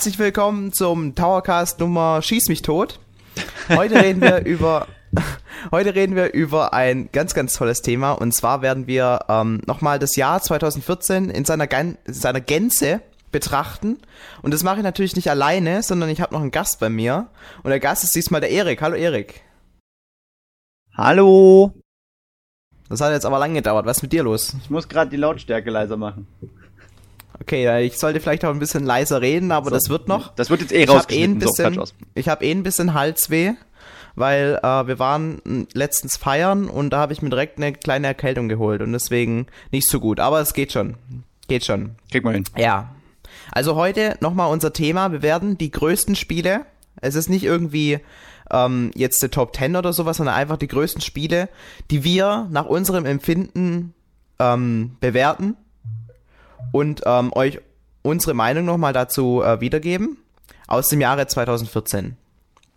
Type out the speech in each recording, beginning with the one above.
Herzlich willkommen zum Towercast Nummer Schieß mich tot. Heute reden wir über heute reden wir über ein ganz ganz tolles Thema und zwar werden wir ähm, nochmal das Jahr 2014 in seiner, in seiner Gänze betrachten und das mache ich natürlich nicht alleine, sondern ich habe noch einen Gast bei mir und der Gast ist diesmal der Erik. Hallo Erik. Hallo. Das hat jetzt aber lange gedauert. Was ist mit dir los? Ich muss gerade die Lautstärke leiser machen. Okay, ich sollte vielleicht auch ein bisschen leiser reden, aber so, das wird noch. Das wird jetzt eh rausgeschnitten. Ich habe eh, so, ich hab eh ein bisschen Halsweh, weil äh, wir waren letztens feiern und da habe ich mir direkt eine kleine Erkältung geholt und deswegen nicht so gut. Aber es geht schon. Geht schon. Krieg mal hin. Ja. Also heute nochmal unser Thema. Wir werden die größten Spiele. Es ist nicht irgendwie ähm, jetzt der Top 10 oder sowas, sondern einfach die größten Spiele, die wir nach unserem Empfinden ähm, bewerten und ähm, euch unsere Meinung nochmal dazu äh, wiedergeben aus dem Jahre 2014.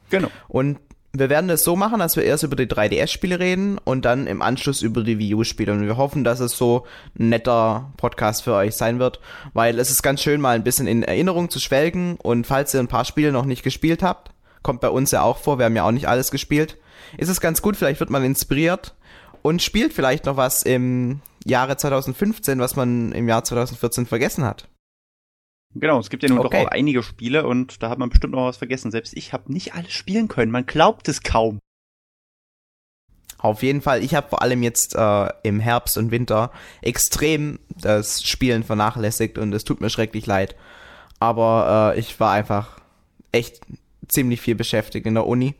Genau. Und wir werden es so machen, dass wir erst über die 3DS-Spiele reden und dann im Anschluss über die Wii U-Spiele. Und wir hoffen, dass es so ein netter Podcast für euch sein wird, weil es ist ganz schön, mal ein bisschen in Erinnerung zu schwelgen. Und falls ihr ein paar Spiele noch nicht gespielt habt, kommt bei uns ja auch vor, wir haben ja auch nicht alles gespielt, ist es ganz gut, vielleicht wird man inspiriert und spielt vielleicht noch was im Jahre 2015, was man im Jahr 2014 vergessen hat. Genau, es gibt ja nun okay. doch auch einige Spiele und da hat man bestimmt noch was vergessen. Selbst ich habe nicht alles spielen können, man glaubt es kaum. Auf jeden Fall, ich habe vor allem jetzt äh, im Herbst und Winter extrem das Spielen vernachlässigt und es tut mir schrecklich leid. Aber äh, ich war einfach echt ziemlich viel beschäftigt in der Uni.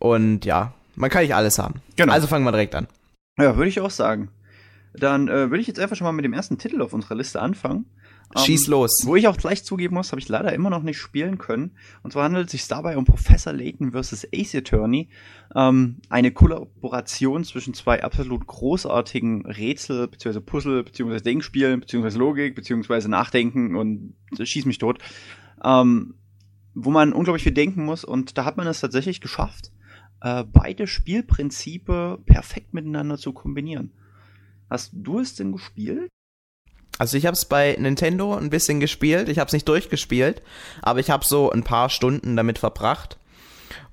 Und ja, man kann nicht alles haben. Genau. Also fangen wir direkt an. Ja, würde ich auch sagen. Dann äh, würde ich jetzt einfach schon mal mit dem ersten Titel auf unserer Liste anfangen. Schieß ähm, los. Wo ich auch gleich zugeben muss, habe ich leider immer noch nicht spielen können. Und zwar handelt es sich dabei um Professor Layton vs. Ace Attorney. Ähm, eine Kollaboration zwischen zwei absolut großartigen Rätsel, bzw. Puzzle, bzw. Denkspielen, bzw. Logik, bzw. Nachdenken und äh, schieß mich tot. Ähm, wo man unglaublich viel denken muss. Und da hat man es tatsächlich geschafft, äh, beide Spielprinzipe perfekt miteinander zu kombinieren. Hast du es denn gespielt? Also ich habe es bei Nintendo ein bisschen gespielt. Ich habe es nicht durchgespielt, aber ich habe so ein paar Stunden damit verbracht.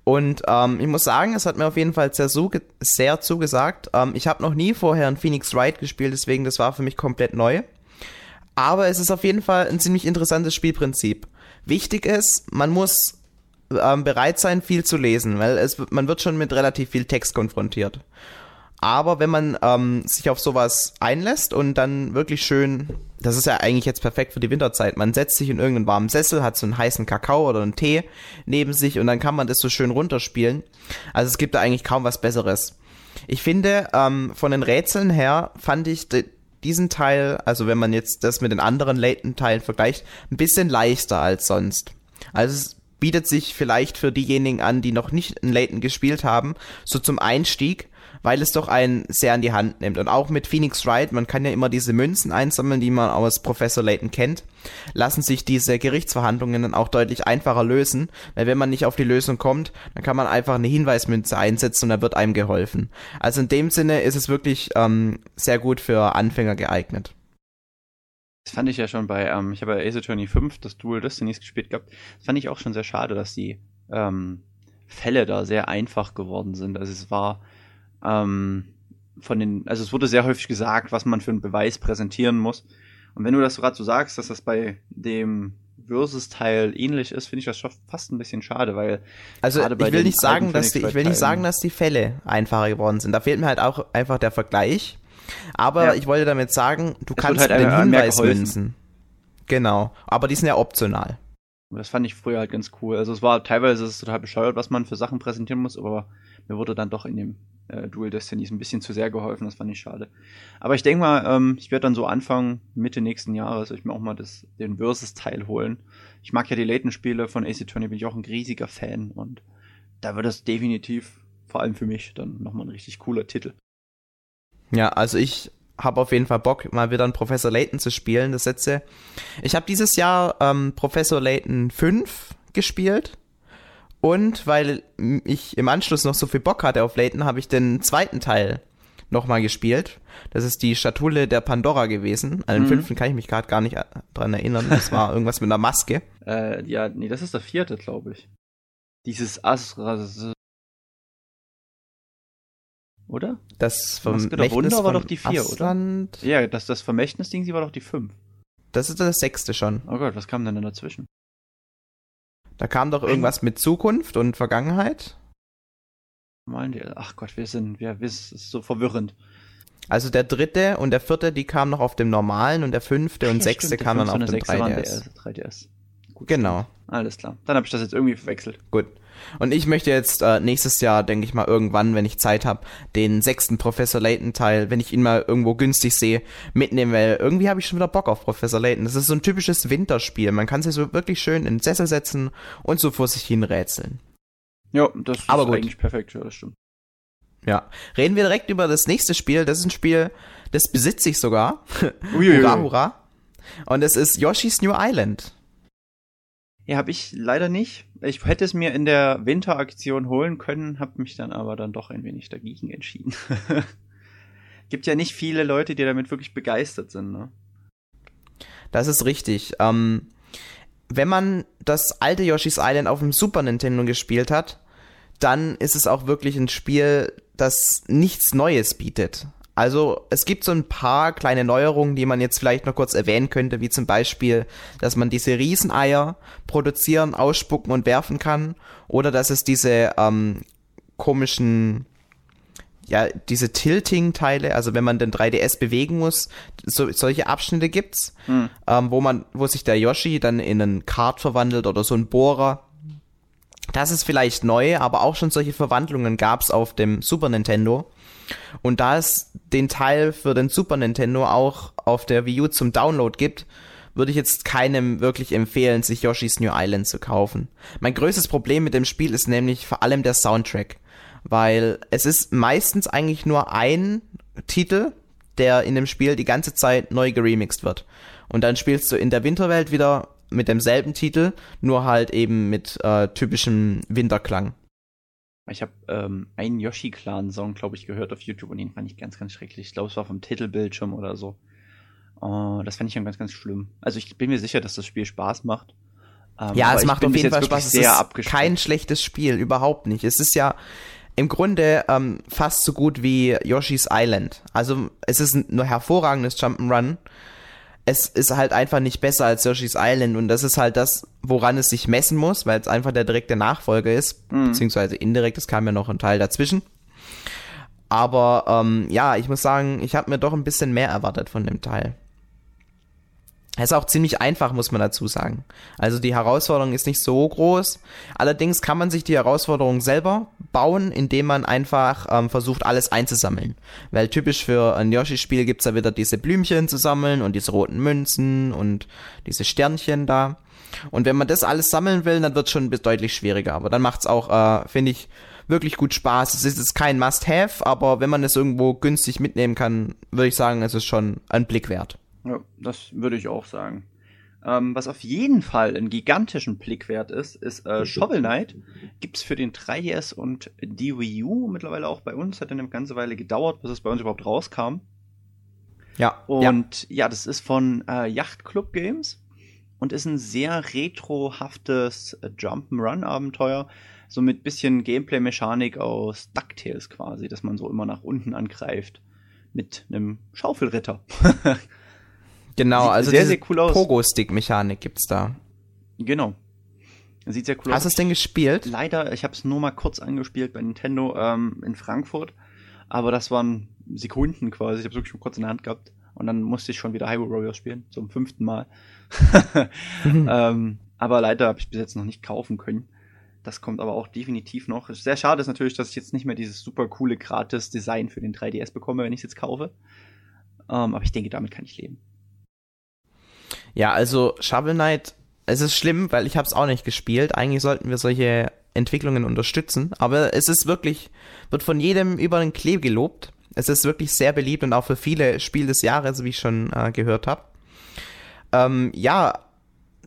Und ähm, ich muss sagen, es hat mir auf jeden Fall sehr, sehr zugesagt. Ähm, ich habe noch nie vorher ein Phoenix Wright gespielt, deswegen das war für mich komplett neu. Aber es ist auf jeden Fall ein ziemlich interessantes Spielprinzip. Wichtig ist, man muss ähm, bereit sein, viel zu lesen, weil es, man wird schon mit relativ viel Text konfrontiert. Aber wenn man ähm, sich auf sowas einlässt und dann wirklich schön, das ist ja eigentlich jetzt perfekt für die Winterzeit, man setzt sich in irgendeinen warmen Sessel, hat so einen heißen Kakao oder einen Tee neben sich und dann kann man das so schön runterspielen. Also es gibt da eigentlich kaum was Besseres. Ich finde, ähm, von den Rätseln her fand ich diesen Teil, also wenn man jetzt das mit den anderen Layton-Teilen vergleicht, ein bisschen leichter als sonst. Also es bietet sich vielleicht für diejenigen an, die noch nicht in Layton gespielt haben, so zum Einstieg, weil es doch einen sehr an die Hand nimmt. Und auch mit Phoenix Wright, man kann ja immer diese Münzen einsammeln, die man aus Professor Layton kennt, lassen sich diese Gerichtsverhandlungen dann auch deutlich einfacher lösen, weil wenn man nicht auf die Lösung kommt, dann kann man einfach eine Hinweismünze einsetzen und da wird einem geholfen. Also in dem Sinne ist es wirklich ähm, sehr gut für Anfänger geeignet. Das fand ich ja schon bei, ähm, ich habe bei Ace Attorney 5 das Dual Destinies gespielt gehabt. Das fand ich auch schon sehr schade, dass die ähm, Fälle da sehr einfach geworden sind. Also es war ähm, von den, also es wurde sehr häufig gesagt, was man für einen Beweis präsentieren muss. Und wenn du das gerade so sagst, dass das bei dem Versus-Teil ähnlich ist, finde ich das schon fast ein bisschen schade, weil also ich will nicht sagen, dass die, ich will nicht sagen, dass die Fälle einfacher geworden sind. Da fehlt mir halt auch einfach der Vergleich. Aber ja. ich wollte damit sagen, du es kannst halt den Hinweis münzen. Genau. Aber die sind ja optional. Das fand ich früher halt ganz cool. Also es war teilweise es total bescheuert, was man für Sachen präsentieren muss, aber mir wurde dann doch in dem äh, Dual Destinies ein bisschen zu sehr geholfen, das fand ich schade. Aber ich denke mal, ähm, ich werde dann so anfangen, Mitte nächsten Jahres, ich mir auch mal das, den Versus-Teil holen. Ich mag ja die Layton-Spiele von AC Attorney, bin ich auch ein riesiger Fan und da wird das definitiv, vor allem für mich, dann nochmal ein richtig cooler Titel. Ja, also ich habe auf jeden Fall Bock, mal wieder einen Professor Layton zu spielen, das Sätze. Ich habe dieses Jahr ähm, Professor Layton 5 gespielt und weil ich im Anschluss noch so viel Bock hatte auf Layton, habe ich den zweiten Teil nochmal gespielt. Das ist die Schatulle der Pandora gewesen. An den mhm. fünften kann ich mich gerade gar nicht dran erinnern. Das war irgendwas mit einer Maske. Äh, ja, nee, das ist der vierte, glaube ich. Dieses Asra. Oder? Das Vermächtnis Wunder war doch die vier, oder? Asland. Ja, das, das Vermächtnis-Ding, sie war doch die fünf. Das ist das sechste schon. Oh Gott, was kam denn dann dazwischen? Da kam doch irgendwas mit Zukunft und Vergangenheit. Meinen die, ach Gott, wir sind, wir, wir es ist so verwirrend. Also der dritte und der vierte, die kamen noch auf dem normalen und der fünfte und Ja, sechste stimmt, kam dann auf dem und der sechste waren 3DS. der 3DS. Gut. Genau. Alles klar. Dann habe ich das jetzt irgendwie verwechselt. Gut. Und ich möchte jetzt äh, nächstes Jahr, denke ich mal, irgendwann, wenn ich Zeit habe, den sechsten Professor Layton Teil, wenn ich ihn mal irgendwo günstig sehe, mitnehmen, weil irgendwie habe ich schon wieder Bock auf Professor Layton. Das ist so ein typisches Winterspiel. Man kann sich so wirklich schön in den Sessel setzen und so vor sich hin rätseln. Ja, das ist gut. eigentlich perfekt, ja, das stimmt. Ja. Reden wir direkt über das nächste Spiel. Das ist ein Spiel, das besitze ich sogar. Uiuiui. hurra, hurra. Und es ist Yoshi's New Island. Ja, habe ich leider nicht. Ich hätte es mir in der Winteraktion holen können, habe mich dann aber dann doch ein wenig dagegen entschieden. Gibt ja nicht viele Leute, die damit wirklich begeistert sind, ne? Das ist richtig. Ähm, wenn man das alte Yoshi's Island auf dem Super Nintendo gespielt hat, dann ist es auch wirklich ein Spiel, das nichts Neues bietet. Also es gibt so ein paar kleine Neuerungen, die man jetzt vielleicht noch kurz erwähnen könnte, wie zum Beispiel, dass man diese Rieseneier produzieren, ausspucken und werfen kann, oder dass es diese ähm, komischen ja, diese Tilting-Teile, also wenn man den 3DS bewegen muss, so, solche Abschnitte gibt's, Hm. ähm, wo man, wo sich der Yoshi dann in einen Kart verwandelt oder so ein Bohrer. Das ist vielleicht neu, aber auch schon solche Verwandlungen gab's auf dem Super Nintendo. Und da es den Teil für den Super Nintendo auch auf der Wii U zum Download gibt, würde ich jetzt keinem wirklich empfehlen, sich Yoshi's New Island zu kaufen. Mein größtes Problem mit dem Spiel ist nämlich vor allem der Soundtrack, weil es ist meistens eigentlich nur ein Titel, der in dem Spiel die ganze Zeit neu geremixed wird. Und dann spielst du in der Winterwelt wieder mit demselben Titel, nur halt eben mit äh, typischem Winterklang. Ich habe ähm, einen Yoshi-Clan-Song, glaube ich, gehört auf YouTube und den fand ich ganz, ganz schrecklich. Ich glaube, es war vom Titelbildschirm oder so. Oh, das fand ich dann ganz, ganz schlimm. Also ich bin mir sicher, dass das Spiel Spaß macht. Ähm, Ja, es macht auf jeden Fall Spaß. Es ist kein schlechtes Spiel, überhaupt nicht. Es ist ja im Grunde ähm, fast so gut wie Yoshi's Island. Also es ist ein nur hervorragendes Jump'n'Run. Es ist halt einfach nicht besser als Yoshi's Island und das ist halt das, woran es sich messen muss, weil es einfach der direkte Nachfolger ist, Mhm. beziehungsweise indirekt, es kam ja noch ein Teil dazwischen. Aber ähm, ja, ich muss sagen, ich habe mir doch ein bisschen mehr erwartet von dem Teil. Es ist auch ziemlich einfach, muss man dazu sagen. Also die Herausforderung ist nicht so groß. Allerdings kann man sich die Herausforderung selber bauen, indem man einfach ähm, versucht, alles einzusammeln. Weil typisch für ein Yoshi-Spiel gibt's da wieder diese Blümchen zu sammeln und diese roten Münzen und diese Sternchen da. Und wenn man das alles sammeln will, dann wird's schon deutlich schwieriger. Aber dann macht's auch, äh, finde ich, wirklich gut Spaß. Es ist jetzt kein Must-Have, aber wenn man es irgendwo günstig mitnehmen kann, würde ich sagen, es ist schon ein Blick wert. Ja, das würde ich auch sagen. Ähm, was auf jeden Fall einen gigantischen Blick wert ist, ist äh, Shovel Knight. Gibt's für den 3DS und die Wii U mittlerweile auch bei uns. Hat dann eine ganze Weile gedauert, bis es bei uns überhaupt rauskam. Ja, ja. Und ja, das ist von äh, Yacht Club Games und ist ein sehr retrohaftes äh, Jump'n'Run-Abenteuer. So mit bisschen Gameplay-Mechanik aus DuckTales quasi, dass man so immer nach unten angreift. Mit einem Schaufelritter. Genau, Sieht also sehr, sehr cool aus. Pogo-Stick-Mechanik gibt's da. genau. Sieht sehr cool Hast du aus. es denn gespielt? Leider, ich habe es nur mal kurz angespielt bei Nintendo ähm, in Frankfurt. Aber das waren Sekunden quasi. Ich habe wirklich nur kurz in der Hand gehabt. Und dann musste ich schon wieder Hyrule Warriors spielen. Zum fünften Mal. ähm, aber leider habe ich bis jetzt noch nicht kaufen können. Das kommt aber auch definitiv noch. Sehr schade ist natürlich, dass ich jetzt nicht mehr dieses super coole Gratis-Design für den 3DS bekomme, wenn ich es jetzt kaufe. Ähm, aber ich denke, damit kann ich leben. Ja, also Shovel Knight, es ist schlimm, weil ich habe es auch nicht gespielt. Eigentlich sollten wir solche Entwicklungen unterstützen, aber es ist wirklich, wird von jedem über den Klee gelobt. Es ist wirklich sehr beliebt und auch für viele Spiel des Jahres, wie ich schon äh, gehört habe. Ähm, ja,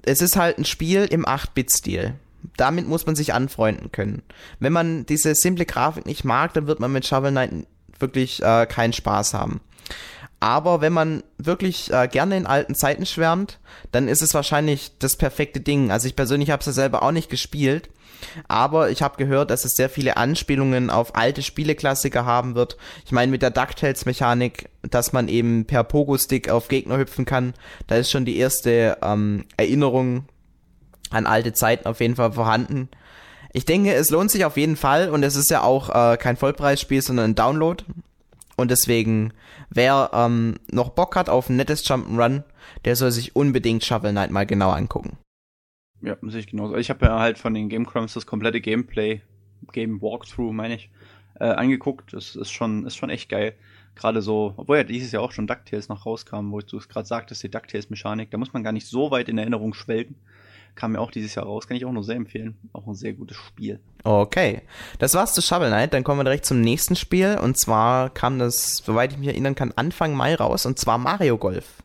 es ist halt ein Spiel im 8-Bit-Stil. Damit muss man sich anfreunden können. Wenn man diese simple Grafik nicht mag, dann wird man mit Shovel Knight wirklich äh, keinen Spaß haben. Aber wenn man wirklich äh, gerne in alten Zeiten schwärmt, dann ist es wahrscheinlich das perfekte Ding. Also ich persönlich habe es ja selber auch nicht gespielt, aber ich habe gehört, dass es sehr viele Anspielungen auf alte Spieleklassiker haben wird. Ich meine mit der DuckTales-Mechanik, dass man eben per Pogo-Stick auf Gegner hüpfen kann, da ist schon die erste ähm, Erinnerung an alte Zeiten auf jeden Fall vorhanden. Ich denke, es lohnt sich auf jeden Fall und es ist ja auch äh, kein Vollpreisspiel, sondern ein Download. Und deswegen, wer ähm, noch Bock hat auf ein nettes Jump'n'Run, der soll sich unbedingt Shovel Knight mal genau angucken. Ja, sehe ich genauso. Ich habe ja halt von den Game Crumbs das komplette Gameplay, Game Walkthrough, meine ich, äh, angeguckt. Das ist schon, ist schon echt geil. Gerade so, obwohl ja dieses Jahr auch schon DuckTales noch rauskam, wo du es gerade sagtest, die DuckTales-Mechanik, da muss man gar nicht so weit in Erinnerung schwelgen. Kam mir auch dieses Jahr raus, kann ich auch nur sehr empfehlen. Auch ein sehr gutes Spiel. Okay, das war's zu Shovel Knight. Dann kommen wir direkt zum nächsten Spiel. Und zwar kam das, soweit ich mich erinnern kann, Anfang Mai raus. Und zwar Mario Golf.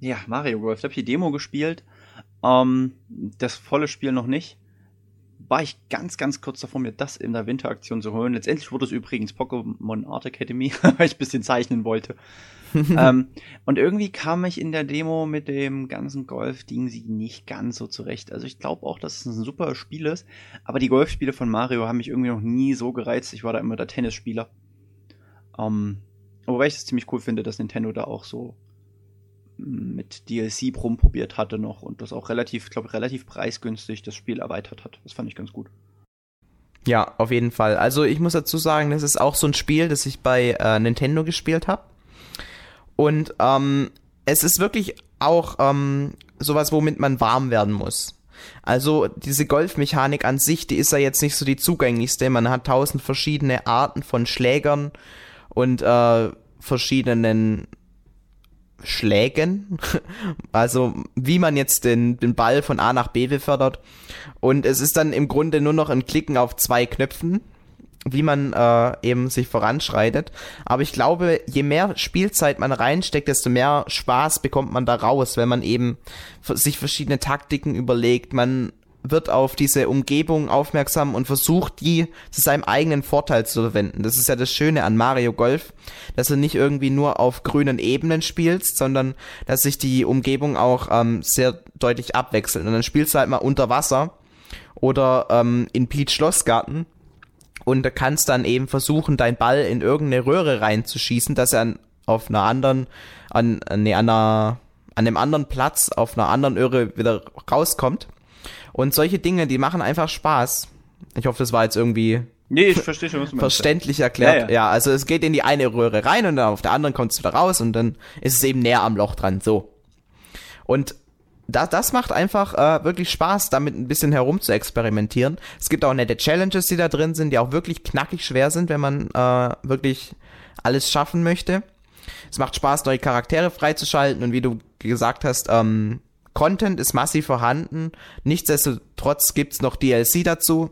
Ja, Mario Golf. Da habe ich die Demo gespielt. Ähm, das volle Spiel noch nicht. War ich ganz, ganz kurz davor, mir das in der Winteraktion zu holen. Letztendlich wurde es übrigens Pokémon Art Academy, weil ich ein bisschen zeichnen wollte. ähm, und irgendwie kam ich in der Demo mit dem ganzen Golf-Ding sie nicht ganz so zurecht. Also ich glaube auch, dass es ein super Spiel ist, aber die Golfspiele von Mario haben mich irgendwie noch nie so gereizt. Ich war da immer der Tennisspieler. Ähm, wobei ich es ziemlich cool finde, dass Nintendo da auch so mit DLC rumprobiert hatte noch und das auch relativ, ich glaube, relativ preisgünstig das Spiel erweitert hat. Das fand ich ganz gut. Ja, auf jeden Fall. Also ich muss dazu sagen, das ist auch so ein Spiel, das ich bei äh, Nintendo gespielt habe. Und ähm, es ist wirklich auch ähm, sowas, womit man warm werden muss. Also diese Golfmechanik an sich, die ist ja jetzt nicht so die zugänglichste. Man hat tausend verschiedene Arten von Schlägern und äh, verschiedenen Schlägen. Also wie man jetzt den, den Ball von A nach B befördert. Und es ist dann im Grunde nur noch ein Klicken auf zwei Knöpfen, wie man äh, eben sich voranschreitet. Aber ich glaube, je mehr Spielzeit man reinsteckt, desto mehr Spaß bekommt man da raus, wenn man eben sich verschiedene Taktiken überlegt. Man wird auf diese Umgebung aufmerksam und versucht, die zu seinem eigenen Vorteil zu verwenden. Das ist ja das Schöne an Mario Golf, dass er nicht irgendwie nur auf grünen Ebenen spielst, sondern dass sich die Umgebung auch ähm, sehr deutlich abwechselt. Und dann spielst du halt mal unter Wasser oder ähm, in Peach Schlossgarten und kannst dann eben versuchen, deinen Ball in irgendeine Röhre reinzuschießen, dass er auf einer anderen, an, nee, an einer, an einem anderen Platz, auf einer anderen Röhre wieder rauskommt. Und solche Dinge, die machen einfach Spaß. Ich hoffe, das war jetzt irgendwie Nee, ich verstehe schon, was du Verständlich erklärt. Ja, ja. ja, also es geht in die eine Röhre rein und dann auf der anderen kommt es wieder raus und dann ist es eben näher am Loch dran. So. Und das, das macht einfach äh, wirklich Spaß, damit ein bisschen herum zu experimentieren. Es gibt auch nette Challenges, die da drin sind, die auch wirklich knackig schwer sind, wenn man äh, wirklich alles schaffen möchte. Es macht Spaß, neue Charaktere freizuschalten und wie du gesagt hast, ähm, Content ist massiv vorhanden. Nichtsdestotrotz gibt's noch DLC dazu,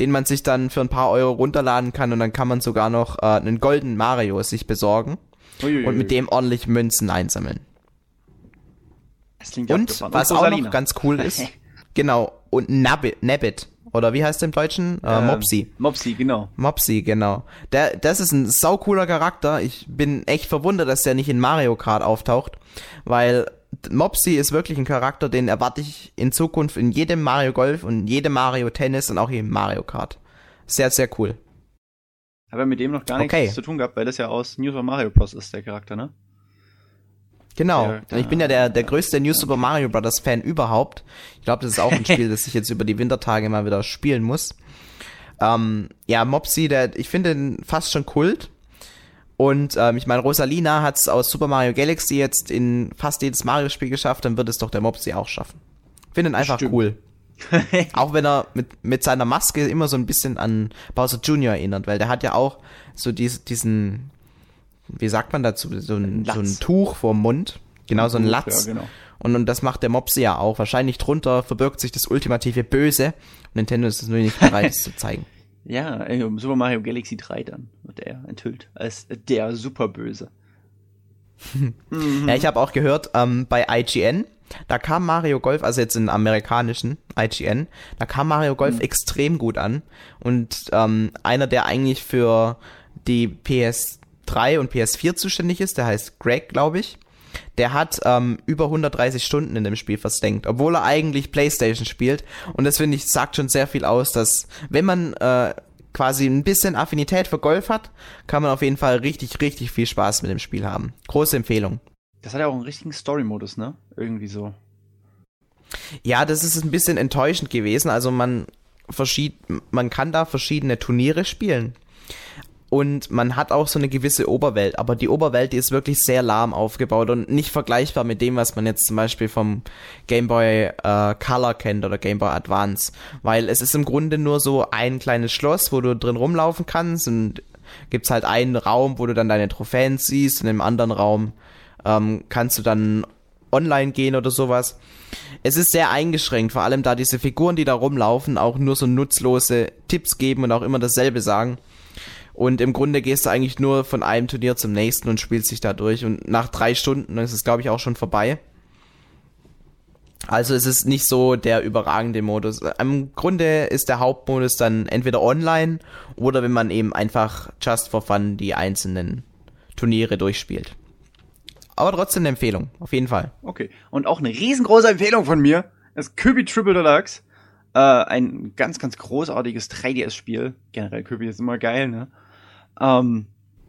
den man sich dann für ein paar Euro runterladen kann und dann kann man sogar noch äh, einen goldenen Mario sich besorgen Uiuiui. und mit dem ordentlich Münzen einsammeln. Und was auch noch ganz cool ist, genau, und Nabbit, Nabbit oder wie heißt der im Deutschen? Äh, ähm, Mopsy. Mopsy, genau. Mopsy, genau. Der, das ist ein saucooler Charakter. Ich bin echt verwundert, dass der nicht in Mario Kart auftaucht, weil Mopsy ist wirklich ein Charakter, den erwarte ich in Zukunft in jedem Mario Golf und jedem Mario Tennis und auch in Mario Kart. Sehr, sehr cool. Aber mit dem noch gar okay. nichts zu tun gehabt, weil das ja aus New Super Mario Bros. ist, der Charakter, ne? Genau. Der, ich bin ja der, der größte New Super Mario Bros. Fan überhaupt. Ich glaube, das ist auch ein Spiel, das ich jetzt über die Wintertage mal wieder spielen muss. Ähm, ja, Mopsy, der, ich finde den fast schon Kult. Und ähm, ich meine, Rosalina hat es aus Super Mario Galaxy jetzt in fast jedes Mario-Spiel geschafft, dann wird es doch der Mopsy auch schaffen. Finde ihn einfach Stimmt. cool. auch wenn er mit, mit seiner Maske immer so ein bisschen an Bowser Jr. erinnert, weil der hat ja auch so dies, diesen, wie sagt man dazu, so ein, so ein Tuch vorm Mund. Genau, so ein Latz. Ja, genau. Und, und das macht der Mopsy ja auch. Wahrscheinlich drunter verbirgt sich das ultimative Böse. Nintendo ist es nur nicht bereit, es zu zeigen. Ja, um Super Mario Galaxy 3 dann wird er enthüllt als der Superböse. ja, ich habe auch gehört, ähm, bei IGN, da kam Mario Golf, also jetzt in amerikanischen IGN, da kam Mario Golf mhm. extrem gut an. Und ähm, einer, der eigentlich für die PS 3 und PS4 zuständig ist, der heißt Greg, glaube ich. Der hat ähm, über 130 Stunden in dem Spiel versenkt, obwohl er eigentlich PlayStation spielt. Und das finde ich sagt schon sehr viel aus, dass wenn man äh, quasi ein bisschen Affinität für Golf hat, kann man auf jeden Fall richtig, richtig viel Spaß mit dem Spiel haben. Große Empfehlung. Das hat ja auch einen richtigen Story-Modus, ne? Irgendwie so. Ja, das ist ein bisschen enttäuschend gewesen. Also man verschied man kann da verschiedene Turniere spielen. Und man hat auch so eine gewisse Oberwelt, aber die Oberwelt, die ist wirklich sehr lahm aufgebaut und nicht vergleichbar mit dem, was man jetzt zum Beispiel vom Game Boy äh, Color kennt oder Game Boy Advance. Weil es ist im Grunde nur so ein kleines Schloss, wo du drin rumlaufen kannst und gibt's halt einen Raum, wo du dann deine Trophäen siehst und im anderen Raum ähm, kannst du dann online gehen oder sowas. Es ist sehr eingeschränkt, vor allem da diese Figuren, die da rumlaufen, auch nur so nutzlose Tipps geben und auch immer dasselbe sagen. Und im Grunde gehst du eigentlich nur von einem Turnier zum nächsten und spielst dich da durch. Und nach drei Stunden ist es, glaube ich, auch schon vorbei. Also es ist nicht so der überragende Modus. Im Grunde ist der Hauptmodus dann entweder online oder wenn man eben einfach just for fun die einzelnen Turniere durchspielt. Aber trotzdem eine Empfehlung, auf jeden Fall. Okay. Und auch eine riesengroße Empfehlung von mir ist Kirby Triple Deluxe. Äh, ein ganz, ganz großartiges 3DS-Spiel. Generell Kirby ist immer geil, ne? Ähm,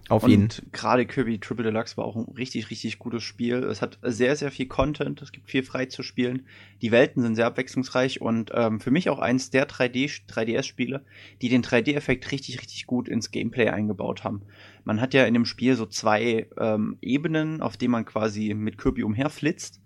Auf jeden. Und gerade Kirby Triple Deluxe war auch ein richtig, richtig gutes Spiel. Es hat sehr, sehr viel Content. Es gibt viel frei zu spielen. Die Welten sind sehr abwechslungsreich und ähm, für mich auch eins der 3D, 3DS-Spiele, die den 3D-Effekt richtig, richtig gut ins Gameplay eingebaut haben. Man hat ja in dem Spiel so zwei ähm, Ebenen, auf denen man quasi mit Kirby umherflitzt.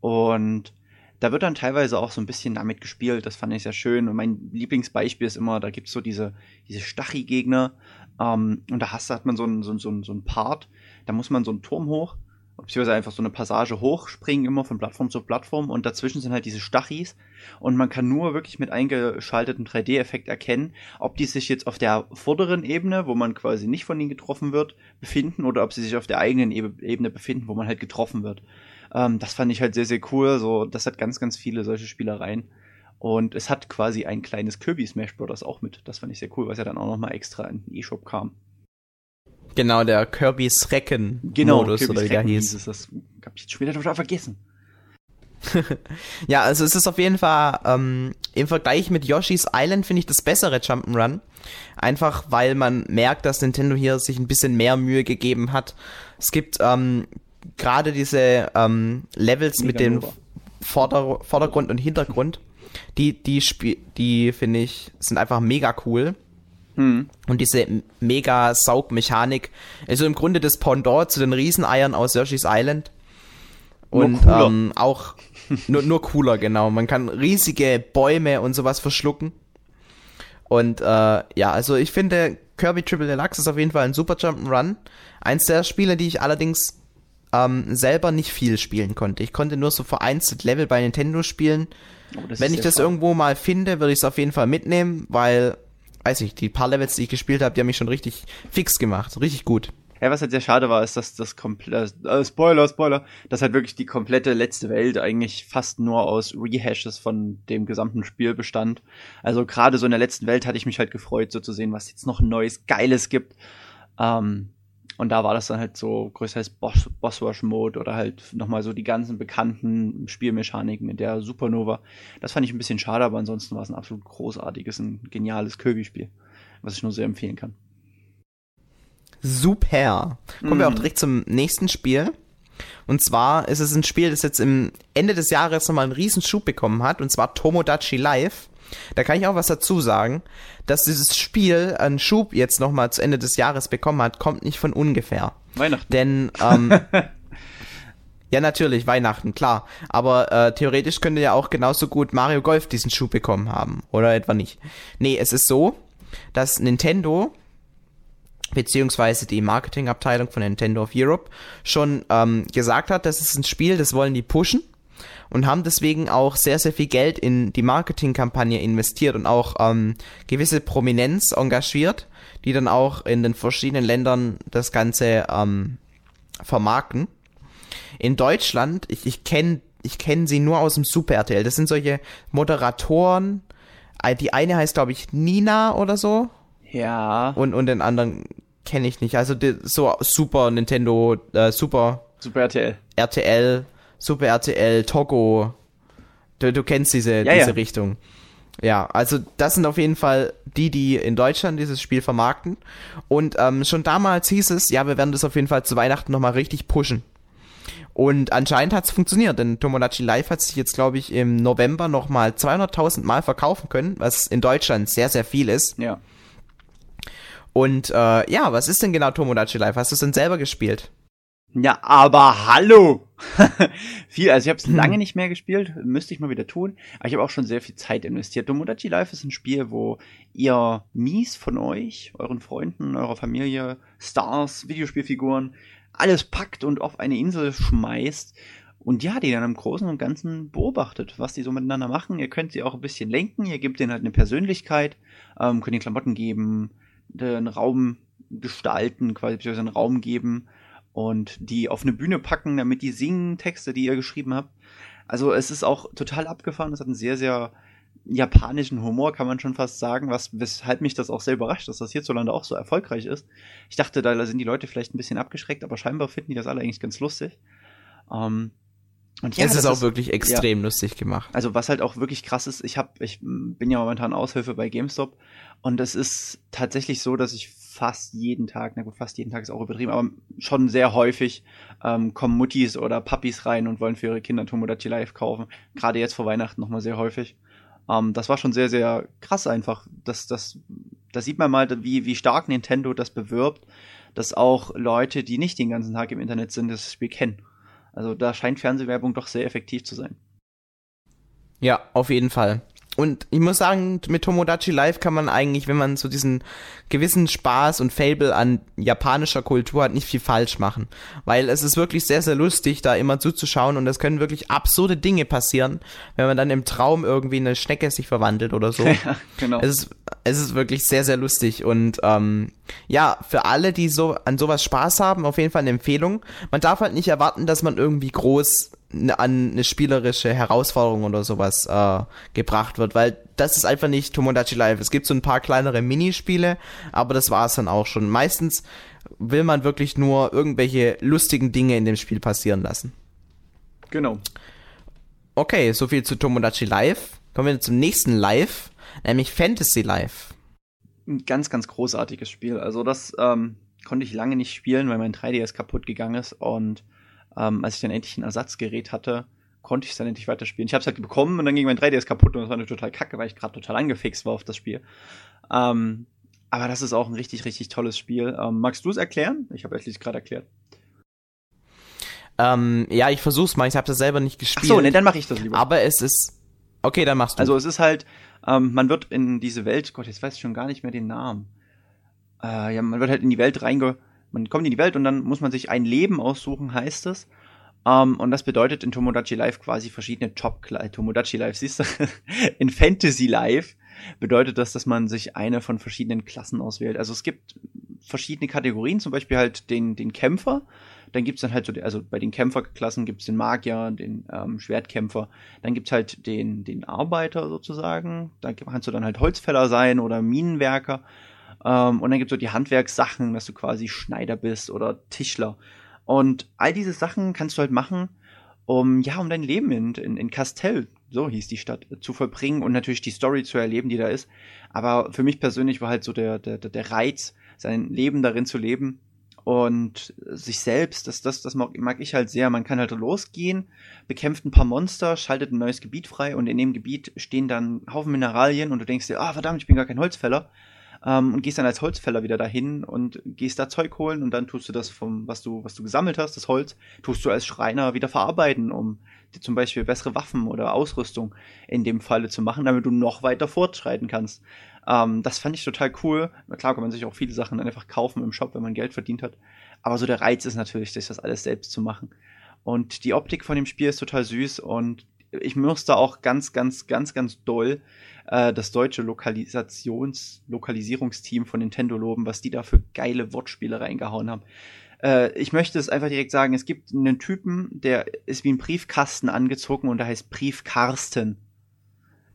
Und da wird dann teilweise auch so ein bisschen damit gespielt. Das fand ich sehr schön. Und mein Lieblingsbeispiel ist immer, da gibt's so diese, diese Stachy-Gegner, ähm, und da hast, hat man so einen so, so, so ein Part, da muss man so einen Turm hoch, beziehungsweise einfach so eine Passage hochspringen, immer von Plattform zu Plattform und dazwischen sind halt diese Stachis und man kann nur wirklich mit eingeschaltetem 3D-Effekt erkennen, ob die sich jetzt auf der vorderen Ebene, wo man quasi nicht von ihnen getroffen wird, befinden oder ob sie sich auf der eigenen Ebene befinden, wo man halt getroffen wird. Ähm, das fand ich halt sehr, sehr cool, so, das hat ganz, ganz viele solche Spielereien. Und es hat quasi ein kleines Kirby Smash Bros. auch mit. Das fand ich sehr cool, was ja dann auch nochmal extra in den E-Shop kam. Genau, der Kirby's Recken genau, Modus Kirby's oder wie der hieß. Es. Das hab ich jetzt später total vergessen. ja, also es ist auf jeden Fall ähm, im Vergleich mit Yoshi's Island finde ich das bessere Jump'n'Run. Einfach weil man merkt, dass Nintendo hier sich ein bisschen mehr Mühe gegeben hat. Es gibt ähm, gerade diese ähm, Levels Mega mit dem Vorder Vordergrund und Hintergrund die, die, Sp die finde ich, sind einfach mega cool. Hm. Und diese mega Saugmechanik, also im Grunde das Pendant zu den Rieseneiern aus Yoshi's Island. Und ähm, auch nur, nur cooler, genau. Man kann riesige Bäume und sowas verschlucken. Und äh, ja, also ich finde, Kirby Triple Deluxe ist auf jeden Fall ein super Jump'n'Run. Eins der Spiele, die ich allerdings ähm, selber nicht viel spielen konnte. Ich konnte nur so vereinzelt Level bei Nintendo spielen Oh, Wenn ich das Fall. irgendwo mal finde, würde ich es auf jeden Fall mitnehmen, weil, weiß ich, die paar Levels, die ich gespielt habe, die haben mich schon richtig fix gemacht. Richtig gut. Ja, was halt sehr schade war, ist, dass das komplette, äh, Spoiler, Spoiler, dass halt wirklich die komplette letzte Welt eigentlich fast nur aus Rehashes von dem gesamten Spiel bestand. Also gerade so in der letzten Welt hatte ich mich halt gefreut, so zu sehen, was jetzt noch Neues, Geiles gibt. Ähm, und da war das dann halt so größtenteils Boss, Boss Rush Mode oder halt nochmal so die ganzen bekannten Spielmechaniken mit der Supernova. Das fand ich ein bisschen schade, aber ansonsten war es ein absolut großartiges, ein geniales Kirby-Spiel, was ich nur sehr empfehlen kann. Super. Kommen mm. wir auch mhm. direkt zum nächsten Spiel. Und zwar ist es ein Spiel, das jetzt im Ende des Jahres nochmal einen riesen Schub bekommen hat, und zwar Tomodachi Live. Da kann ich auch was dazu sagen, dass dieses Spiel einen Schub jetzt nochmal zu Ende des Jahres bekommen hat, kommt nicht von ungefähr. Weihnachten. Denn, ähm, ja natürlich, Weihnachten, klar. Aber äh, theoretisch könnte ja auch genauso gut Mario Golf diesen Schub bekommen haben. Oder etwa nicht. Nee, es ist so, dass Nintendo beziehungsweise die Marketingabteilung von Nintendo of Europe schon ähm, gesagt hat, das ist ein Spiel, das wollen die pushen und haben deswegen auch sehr, sehr viel Geld in die Marketingkampagne investiert und auch ähm, gewisse Prominenz engagiert, die dann auch in den verschiedenen Ländern das Ganze ähm, vermarkten. In Deutschland, ich, ich kenne ich kenn sie nur aus dem Super RTL, das sind solche Moderatoren, äh, die eine heißt glaube ich Nina oder so. Ja. Und, und den anderen kenne ich nicht. Also die, so Super Nintendo, äh, Super. Super RTL. RTL, Super RTL, Togo. Du, du kennst diese, ja, diese ja. Richtung. Ja, also das sind auf jeden Fall die, die in Deutschland dieses Spiel vermarkten. Und ähm, schon damals hieß es, ja, wir werden das auf jeden Fall zu Weihnachten nochmal richtig pushen. Und anscheinend hat es funktioniert, denn Tomodachi Live hat sich jetzt, glaube ich, im November nochmal 200.000 Mal verkaufen können, was in Deutschland sehr, sehr viel ist. Ja. Und äh, ja, was ist denn genau Tomodachi Live? Hast du es denn selber gespielt? Ja, aber hallo! viel, also ich habe es hm. lange nicht mehr gespielt, müsste ich mal wieder tun, aber ich habe auch schon sehr viel Zeit investiert. Tomodachi Life ist ein Spiel, wo ihr Mies von euch, euren Freunden, eurer Familie, Stars, Videospielfiguren, alles packt und auf eine Insel schmeißt und ja, die dann im Großen und Ganzen beobachtet, was die so miteinander machen. Ihr könnt sie auch ein bisschen lenken, ihr gebt denen halt eine Persönlichkeit, ähm, könnt ihnen Klamotten geben, den Raum gestalten, quasi einen Raum geben und die auf eine Bühne packen, damit die singen Texte, die ihr geschrieben habt. Also es ist auch total abgefahren, es hat einen sehr, sehr japanischen Humor, kann man schon fast sagen, was, weshalb mich das auch sehr überrascht, dass das hierzulande auch so erfolgreich ist. Ich dachte, da sind die Leute vielleicht ein bisschen abgeschreckt, aber scheinbar finden die das alle eigentlich ganz lustig. Ähm, und ja, es ist auch ist, wirklich extrem ja. lustig gemacht. Also was halt auch wirklich krass ist, ich hab, ich bin ja momentan Aushilfe bei GameStop und es ist tatsächlich so, dass ich fast jeden Tag, na gut, fast jeden Tag ist auch übertrieben, aber schon sehr häufig ähm, kommen Muttis oder Papis rein und wollen für ihre Kinder Tomodachi Live kaufen. Gerade jetzt vor Weihnachten nochmal sehr häufig. Ähm, das war schon sehr, sehr krass einfach. Das, das, da sieht man mal, wie, wie stark Nintendo das bewirbt, dass auch Leute, die nicht den ganzen Tag im Internet sind, das Spiel kennen. Also da scheint Fernsehwerbung doch sehr effektiv zu sein. Ja, auf jeden Fall. Und ich muss sagen, mit Tomodachi Live kann man eigentlich, wenn man so diesen gewissen Spaß und Fable an japanischer Kultur hat, nicht viel falsch machen. Weil es ist wirklich sehr, sehr lustig, da immer zuzuschauen und es können wirklich absurde Dinge passieren, wenn man dann im Traum irgendwie in eine Schnecke sich verwandelt oder so. Ja, genau. Es ist, es ist wirklich sehr, sehr lustig und ähm, ja, für alle, die so an sowas Spaß haben, auf jeden Fall eine Empfehlung. Man darf halt nicht erwarten, dass man irgendwie groß an eine spielerische Herausforderung oder sowas äh, gebracht wird, weil das ist einfach nicht Tomodachi Live. Es gibt so ein paar kleinere Minispiele, aber das war es dann auch schon. Meistens will man wirklich nur irgendwelche lustigen Dinge in dem Spiel passieren lassen. Genau. Okay, soviel zu Tomodachi Live. Kommen wir zum nächsten Live, nämlich Fantasy Live. Ein ganz, ganz großartiges Spiel. Also das ähm, konnte ich lange nicht spielen, weil mein 3DS kaputt gegangen ist und ähm, als ich dann endlich ein Ersatzgerät hatte, konnte ich es dann endlich weiterspielen. Ich habe es halt bekommen und dann ging mein 3DS kaputt und das war eine total kacke, weil ich gerade total angefixt war auf das Spiel. Ähm, aber das ist auch ein richtig, richtig tolles Spiel. Ähm, magst du es erklären? Ich habe es gerade erklärt. Ähm, ja, ich versuch's mal. Ich habe das selber nicht gespielt. Ach so, ne, dann mache ich das lieber. Aber es ist okay, dann machst du. Also es ist halt, ähm, man wird in diese Welt. Gott, jetzt weiß ich schon gar nicht mehr den Namen. Äh, ja, man wird halt in die Welt reinge man kommt in die Welt und dann muss man sich ein Leben aussuchen, heißt es. Um, ähm, und das bedeutet in Tomodachi Life quasi verschiedene Job Tomodachi Life, siehst du? in Fantasy Life bedeutet das, dass man sich eine von verschiedenen Klassen auswählt. Also es gibt verschiedene Kategorien, zum Beispiel halt den, den Kämpfer. Dann gibt's dann halt so, also bei den Kämpferklassen gibt's den Magier, den ähm, Schwertkämpfer. Dann gibt's halt den, den Arbeiter sozusagen. Da kannst du dann halt Holzfäller sein oder Minenwerker. Ähm, und dann gibt es so die Handwerkssachen, dass du quasi Schneider bist oder Tischler. Und all diese Sachen kannst du halt machen, um ja, um dein Leben in, in, in Castell, so hieß die Stadt, zu verbringen und natürlich die Story zu erleben, die da ist. Aber für mich persönlich war halt so der, der, der Reiz, sein Leben darin zu leben und sich selbst, das, das, das mag, ich halt sehr. Man kann halt losgehen, bekämpft ein paar Monster, schaltet ein neues Gebiet frei und in dem Gebiet stehen dann Haufen Mineralien und du denkst dir, ah verdammt, ich bin gar kein Holzfäller ähm, und gehst dann als Holzfäller wieder dahin und gehst da Zeug holen und dann tust du das vom, was du, was du gesammelt hast, das Holz, tust du als Schreiner wieder verarbeiten, um dir zum Beispiel bessere Waffen oder Ausrüstung in dem Falle zu machen, damit du noch weiter fortschreiten kannst. Ähm, das fand ich total cool. Na klar kann man sich auch viele Sachen dann einfach kaufen im Shop, wenn man Geld verdient hat. Aber so der Reiz ist natürlich, sich das alles selbst zu machen. Und die Optik von dem Spiel ist total süß und ich muss da auch ganz, ganz, ganz, ganz doll äh, das deutsche Lokalisations-, Lokalisierungsteam von Nintendo loben, was die da für geile Wortspiele reingehauen haben. Äh, ich möchte es einfach direkt sagen, es gibt einen Typen, der ist wie ein Briefkasten angezogen und der heißt Briefkarsten.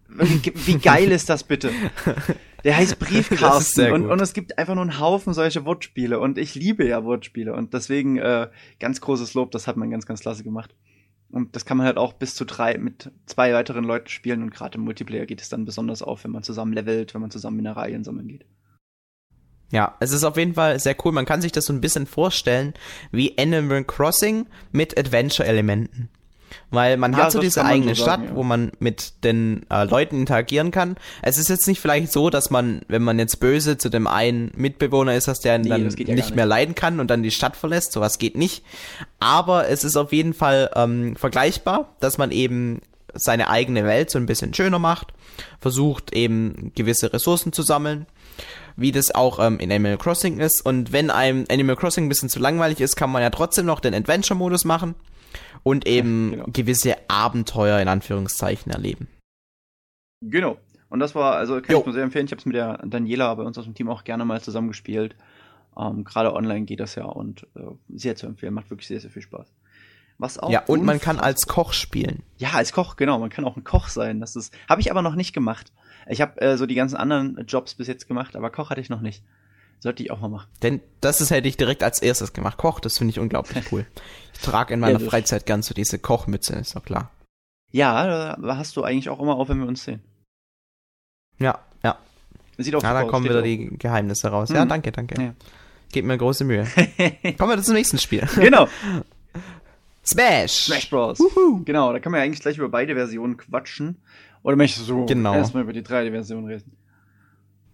Wie, wie geil ist das bitte? Der heißt Briefkasten und, und es gibt einfach nur einen Haufen solche Wortspiele und ich liebe ja Wortspiele und deswegen äh, ganz großes Lob, das hat man ganz, ganz klasse gemacht. Und das kann man halt auch bis zu drei mit zwei weiteren Leuten spielen und gerade im Multiplayer geht es dann besonders auf, wenn man zusammen levelt, wenn man zusammen Mineralien sammeln geht. Ja, es ist auf jeden Fall sehr cool. Man kann sich das so ein bisschen vorstellen wie Animal Crossing mit Adventure-Elementen. Weil man ja, hat so diese eigene sagen, Stadt, ja. wo man mit den äh, Leuten interagieren kann. Es ist jetzt nicht vielleicht so, dass man, wenn man jetzt böse zu dem einen Mitbewohner ist, dass der nee, dann ja nicht mehr leiden kann und dann die Stadt verlässt. Sowas geht nicht. Aber es ist auf jeden Fall ähm, vergleichbar, dass man eben seine eigene Welt so ein bisschen schöner macht, versucht eben gewisse Ressourcen zu sammeln wie das auch ähm, in Animal Crossing ist. Und wenn einem Animal Crossing ein bisschen zu langweilig ist, kann man ja trotzdem noch den Adventure-Modus machen und eben genau. gewisse Abenteuer in Anführungszeichen erleben. Genau. Und das war, also kann jo. ich nur sehr empfehlen. Ich habe es mit der Daniela bei uns aus dem Team auch gerne mal zusammengespielt. Ähm, Gerade online geht das ja und äh, sehr zu empfehlen. Macht wirklich sehr, sehr viel Spaß. Was auch ja, und man kann als Koch spielen. Ja, als Koch, genau. Man kann auch ein Koch sein. Das ist, habe ich aber noch nicht gemacht. Ich habe äh, so die ganzen anderen Jobs bis jetzt gemacht, aber Koch hatte ich noch nicht. Sollte ich auch mal machen. Denn das ist, hätte ich direkt als erstes gemacht. Koch, das finde ich unglaublich cool. Ich trage in meiner ja, Freizeit ganz so diese Kochmütze, ist doch klar. Ja, da hast du eigentlich auch immer auf, wenn wir uns sehen. Ja, ja. Sieht auch ja, da kommen wieder auch. die Geheimnisse raus. Mhm. Ja, danke, danke. Ja. Gebt mir große Mühe. kommen wir zum nächsten Spiel. Genau. Smash! Smash Bros. Uhu. Genau, da kann man ja eigentlich gleich über beide Versionen quatschen. Oder möchtest du genau. erstmal über die 3D-Version reden?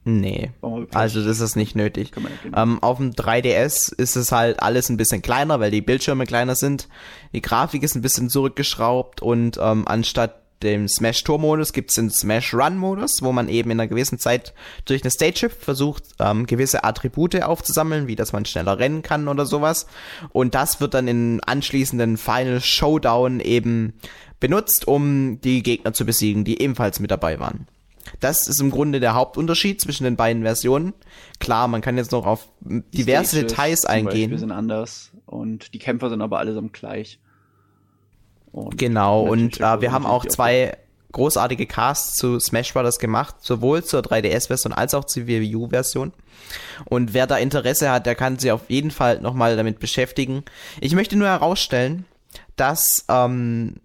Nee, also das ist nicht nötig. Ähm, auf dem 3DS ist es halt alles ein bisschen kleiner, weil die Bildschirme kleiner sind. Die Grafik ist ein bisschen zurückgeschraubt und ähm, anstatt dem Smash Tour Modus gibt es den Smash Run Modus, wo man eben in einer gewissen Zeit durch eine Stage Shift versucht, ähm, gewisse Attribute aufzusammeln, wie dass man schneller rennen kann oder sowas. Und das wird dann in anschließenden Final Showdown eben benutzt, um die Gegner zu besiegen, die ebenfalls mit dabei waren. Das ist im Grunde der Hauptunterschied zwischen den beiden Versionen. Klar, man kann jetzt noch auf diverse Stages Details eingehen. Die sind anders und die Kämpfer sind aber allesamt gleich. Und genau, und äh, wir haben auch zwei großartige Casts zu Smash Bros. gemacht, sowohl zur 3DS-Version als auch zur Wii U-Version. Und wer da Interesse hat, der kann sich auf jeden Fall nochmal damit beschäftigen. Ich möchte nur herausstellen, dass ähm,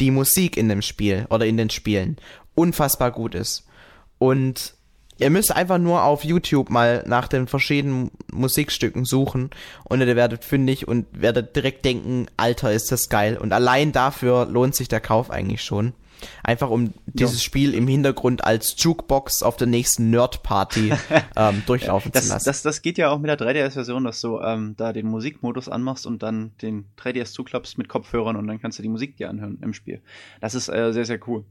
die Musik in dem Spiel oder in den Spielen unfassbar gut ist. Und ihr müsst einfach nur auf YouTube mal nach den verschiedenen Musikstücken suchen und ihr werdet fündig und werdet direkt denken, Alter, ist das geil. Und allein dafür lohnt sich der Kauf eigentlich schon. Einfach um dieses ja. Spiel im Hintergrund als Jukebox auf der nächsten Nerd-Party ähm, durchlaufen das, zu lassen. Das, das geht ja auch mit der 3DS-Version, dass du ähm, da den Musikmodus anmachst und dann den 3DS zuklappst mit Kopfhörern und dann kannst du die Musik dir anhören im Spiel. Das ist äh, sehr, sehr cool.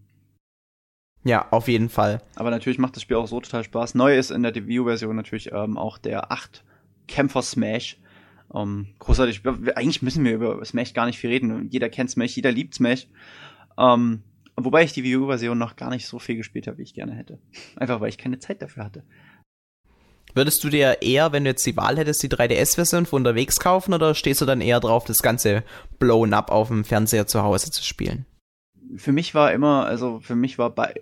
Ja, auf jeden Fall. Aber natürlich macht das Spiel auch so total Spaß. Neu ist in der View-Version natürlich ähm, auch der 8-Kämpfer-Smash. Ähm, großartig. Eigentlich müssen wir über Smash gar nicht viel reden. Jeder kennt Smash, jeder liebt Smash. Ähm, wobei ich die Wii U-Version noch gar nicht so viel gespielt habe, wie ich gerne hätte. Einfach weil ich keine Zeit dafür hatte. Würdest du dir eher, wenn du jetzt die Wahl hättest, die 3DS-Version für unterwegs kaufen oder stehst du dann eher drauf, das Ganze blown up auf dem Fernseher zu Hause zu spielen? Für mich war immer, also für mich war bei,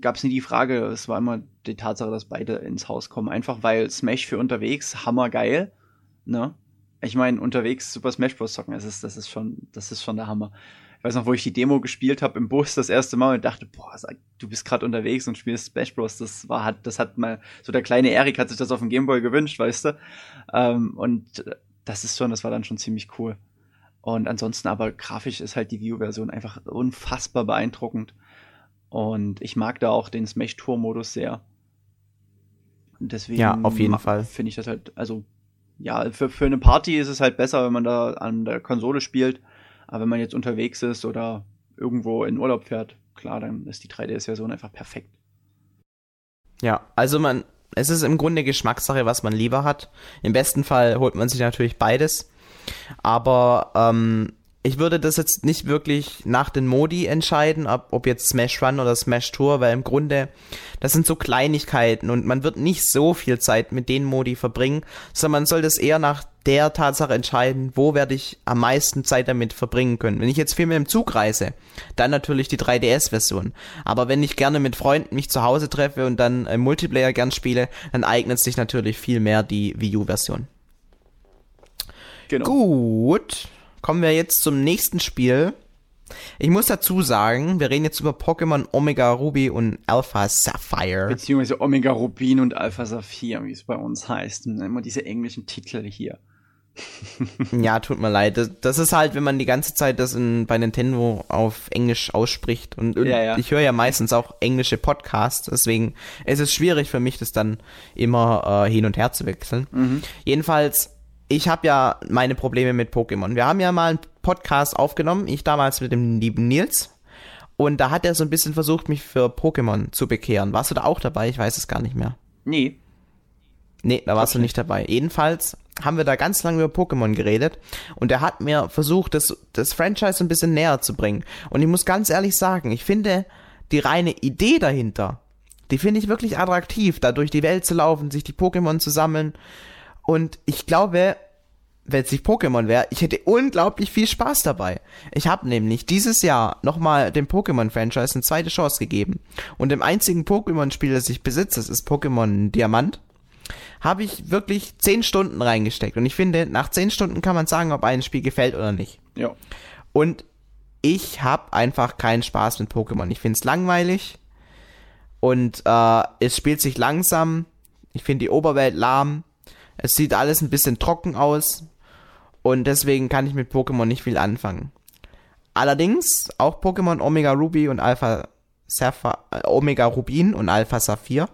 gab es nie die Frage, es war immer die Tatsache, dass beide ins Haus kommen. Einfach weil Smash für unterwegs, hammergeil, ne? Ich meine, unterwegs Super Smash Bros. zocken, das ist, das ist schon, das ist schon der Hammer. Ich weiß noch, wo ich die Demo gespielt habe im Bus das erste Mal und dachte, boah, du bist gerade unterwegs und spielst Smash Bros. Das war, hat, das hat mal, so der kleine Erik hat sich das auf dem Gameboy gewünscht, weißt du? Ähm, und das ist schon, das war dann schon ziemlich cool. Und ansonsten aber grafisch ist halt die View-Version einfach unfassbar beeindruckend. Und ich mag da auch den Smash Tour Modus sehr. deswegen ja, auf jeden Fall finde ich das halt, also ja, für, für eine Party ist es halt besser, wenn man da an der Konsole spielt. Aber wenn man jetzt unterwegs ist oder irgendwo in Urlaub fährt, klar, dann ist die 3DS-Version einfach perfekt. Ja, also man, es ist im Grunde Geschmackssache, was man lieber hat. Im besten Fall holt man sich natürlich beides. Aber ähm, ich würde das jetzt nicht wirklich nach den Modi entscheiden, ob, ob jetzt Smash Run oder Smash Tour, weil im Grunde das sind so Kleinigkeiten und man wird nicht so viel Zeit mit den Modi verbringen, sondern man soll das eher nach der Tatsache entscheiden, wo werde ich am meisten Zeit damit verbringen können. Wenn ich jetzt viel mehr im Zug reise, dann natürlich die 3DS-Version. Aber wenn ich gerne mit Freunden mich zu Hause treffe und dann im Multiplayer gern spiele, dann eignet sich natürlich viel mehr die Wii U-Version. Genau. Gut, kommen wir jetzt zum nächsten Spiel. Ich muss dazu sagen, wir reden jetzt über Pokémon Omega Ruby und Alpha Sapphire. Beziehungsweise Omega Rubin und Alpha Saphir, wie es bei uns heißt. Immer diese englischen Titel hier. ja, tut mir leid. Das, das, ist halt, wenn man die ganze Zeit das in, bei Nintendo auf Englisch ausspricht. Und, und ja, ja. ich höre ja meistens auch englische Podcasts, deswegen ist es schwierig für mich, das dann immer äh, hin und her zu wechseln. Mhm. Jedenfalls, ich habe ja meine Probleme mit Pokémon. Wir haben ja mal einen Podcast aufgenommen, ich damals mit dem lieben Nils. Und da hat er so ein bisschen versucht, mich für Pokémon zu bekehren. Warst du da auch dabei? Ich weiß es gar nicht mehr. Nee. Nee, da warst okay. du nicht dabei. Jedenfalls haben wir da ganz lange über Pokémon geredet und er hat mir versucht, das, das Franchise ein bisschen näher zu bringen. Und ich muss ganz ehrlich sagen, ich finde die reine Idee dahinter, die finde ich wirklich attraktiv, da durch die Welt zu laufen, sich die Pokémon zu sammeln. Und ich glaube, wenn es nicht Pokémon wäre, ich hätte unglaublich viel Spaß dabei. Ich habe nämlich dieses Jahr nochmal dem Pokémon-Franchise eine zweite Chance gegeben. Und dem einzigen Pokémon-Spiel, das ich besitze, das ist Pokémon Diamant habe ich wirklich zehn Stunden reingesteckt. Und ich finde, nach zehn Stunden kann man sagen, ob ein Spiel gefällt oder nicht. Ja. Und ich habe einfach keinen Spaß mit Pokémon. Ich finde es langweilig und äh, es spielt sich langsam. Ich finde die Oberwelt lahm. Es sieht alles ein bisschen trocken aus und deswegen kann ich mit Pokémon nicht viel anfangen. Allerdings auch Pokémon Omega Ruby und Alpha Sapphire, äh, Omega Rubin und Alpha Saphir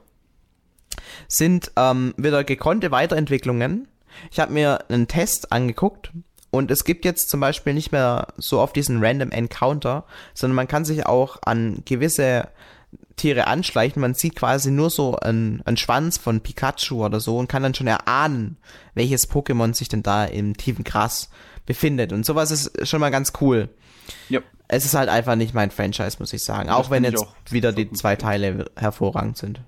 sind ähm, wieder gekonnte Weiterentwicklungen. Ich habe mir einen Test angeguckt und es gibt jetzt zum Beispiel nicht mehr so oft diesen Random Encounter, sondern man kann sich auch an gewisse Tiere anschleichen. Man sieht quasi nur so einen, einen Schwanz von Pikachu oder so und kann dann schon erahnen, welches Pokémon sich denn da im tiefen Gras befindet. Und sowas ist schon mal ganz cool. Ja. Es ist halt einfach nicht mein Franchise, muss ich sagen. auch wenn jetzt auch wieder die zwei Teile hervorragend sind.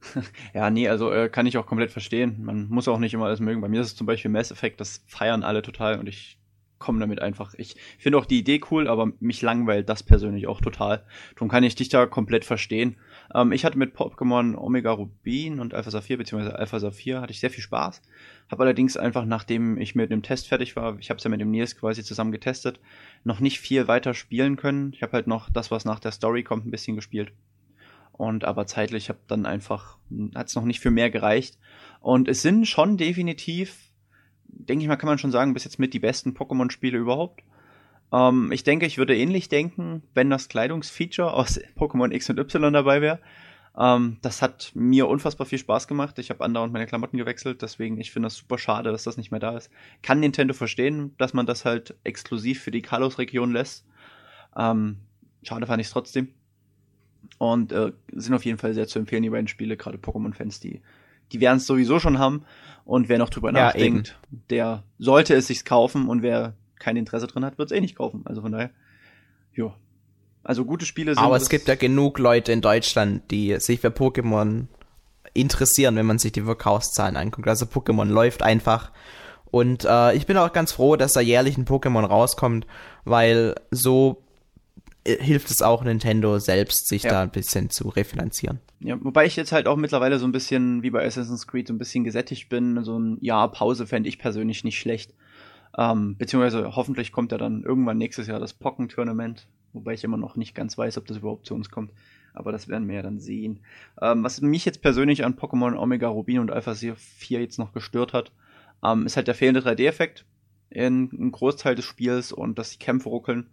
ja, nee, also äh, kann ich auch komplett verstehen. Man muss auch nicht immer alles mögen. Bei mir ist es zum Beispiel Mass Effect, das feiern alle total und ich komme damit einfach. Ich finde auch die Idee cool, aber mich langweilt das persönlich auch total. Darum kann ich dich da komplett verstehen. Ähm, ich hatte mit Pokémon Omega Rubin und Alpha Saphir, beziehungsweise Alpha Saphir, hatte ich sehr viel Spaß. Habe allerdings einfach, nachdem ich mit dem Test fertig war, ich habe es ja mit dem Nils quasi zusammen getestet, noch nicht viel weiter spielen können. Ich habe halt noch das, was nach der Story kommt, ein bisschen gespielt. Und aber zeitlich habe dann einfach, hat es noch nicht für mehr gereicht. Und es sind schon definitiv, denke ich mal, kann man schon sagen, bis jetzt mit die besten Pokémon-Spiele überhaupt. Ähm, ich denke, ich würde ähnlich denken, wenn das Kleidungsfeature aus Pokémon X und Y dabei wäre. Ähm, das hat mir unfassbar viel Spaß gemacht. Ich habe andauernd meine Klamotten gewechselt, deswegen ich finde das super schade, dass das nicht mehr da ist. Kann Nintendo verstehen, dass man das halt exklusiv für die Kalos-Region lässt. Ähm, schade fand ich es trotzdem. Und äh, sind auf jeden Fall sehr zu empfehlen, die beiden Spiele, gerade Pokémon-Fans, die, die werden es sowieso schon haben. Und wer noch drüber ja, nachdenkt, eben. der sollte es sich kaufen und wer kein Interesse drin hat, wird es eh nicht kaufen. Also von daher, ja. Also gute Spiele sind. Aber es gibt ja genug Leute in Deutschland, die sich für Pokémon interessieren, wenn man sich die Verkaufszahlen anguckt. Also Pokémon läuft einfach. Und äh, ich bin auch ganz froh, dass da jährlich ein Pokémon rauskommt, weil so hilft es auch Nintendo selbst, sich ja. da ein bisschen zu refinanzieren. Ja, wobei ich jetzt halt auch mittlerweile so ein bisschen, wie bei Assassin's Creed, so ein bisschen gesättigt bin. So ein Jahr Pause fände ich persönlich nicht schlecht. Ähm, beziehungsweise hoffentlich kommt ja dann irgendwann nächstes Jahr das Pocken-Tournament. Wobei ich immer noch nicht ganz weiß, ob das überhaupt zu uns kommt. Aber das werden wir ja dann sehen. Ähm, was mich jetzt persönlich an Pokémon Omega Rubin und Alpha 4 jetzt noch gestört hat, ähm, ist halt der fehlende 3D-Effekt in einem Großteil des Spiels und dass die Kämpfe ruckeln.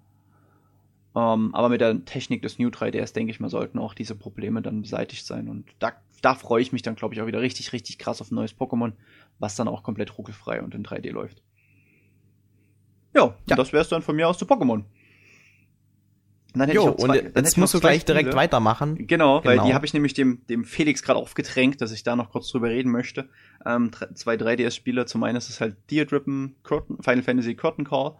Ähm, aber mit der Technik des New 3DS, denke ich mal, sollten auch diese Probleme dann beseitigt sein. Und da, da freue ich mich dann, glaube ich, auch wieder richtig, richtig krass auf ein neues Pokémon, was dann auch komplett ruckelfrei und in 3D läuft. Ja, ja. das wäre es dann von mir aus zu Pokémon. Dann jo, zwei, und jetzt musst du gleich Spiele. direkt weitermachen. Genau, genau. weil die habe ich nämlich dem, dem Felix gerade aufgedrängt, dass ich da noch kurz drüber reden möchte. Ähm, zwei 3DS-Spiele. Zum einen ist es halt Deerdrippen, Curtain, Final Fantasy Curtain Call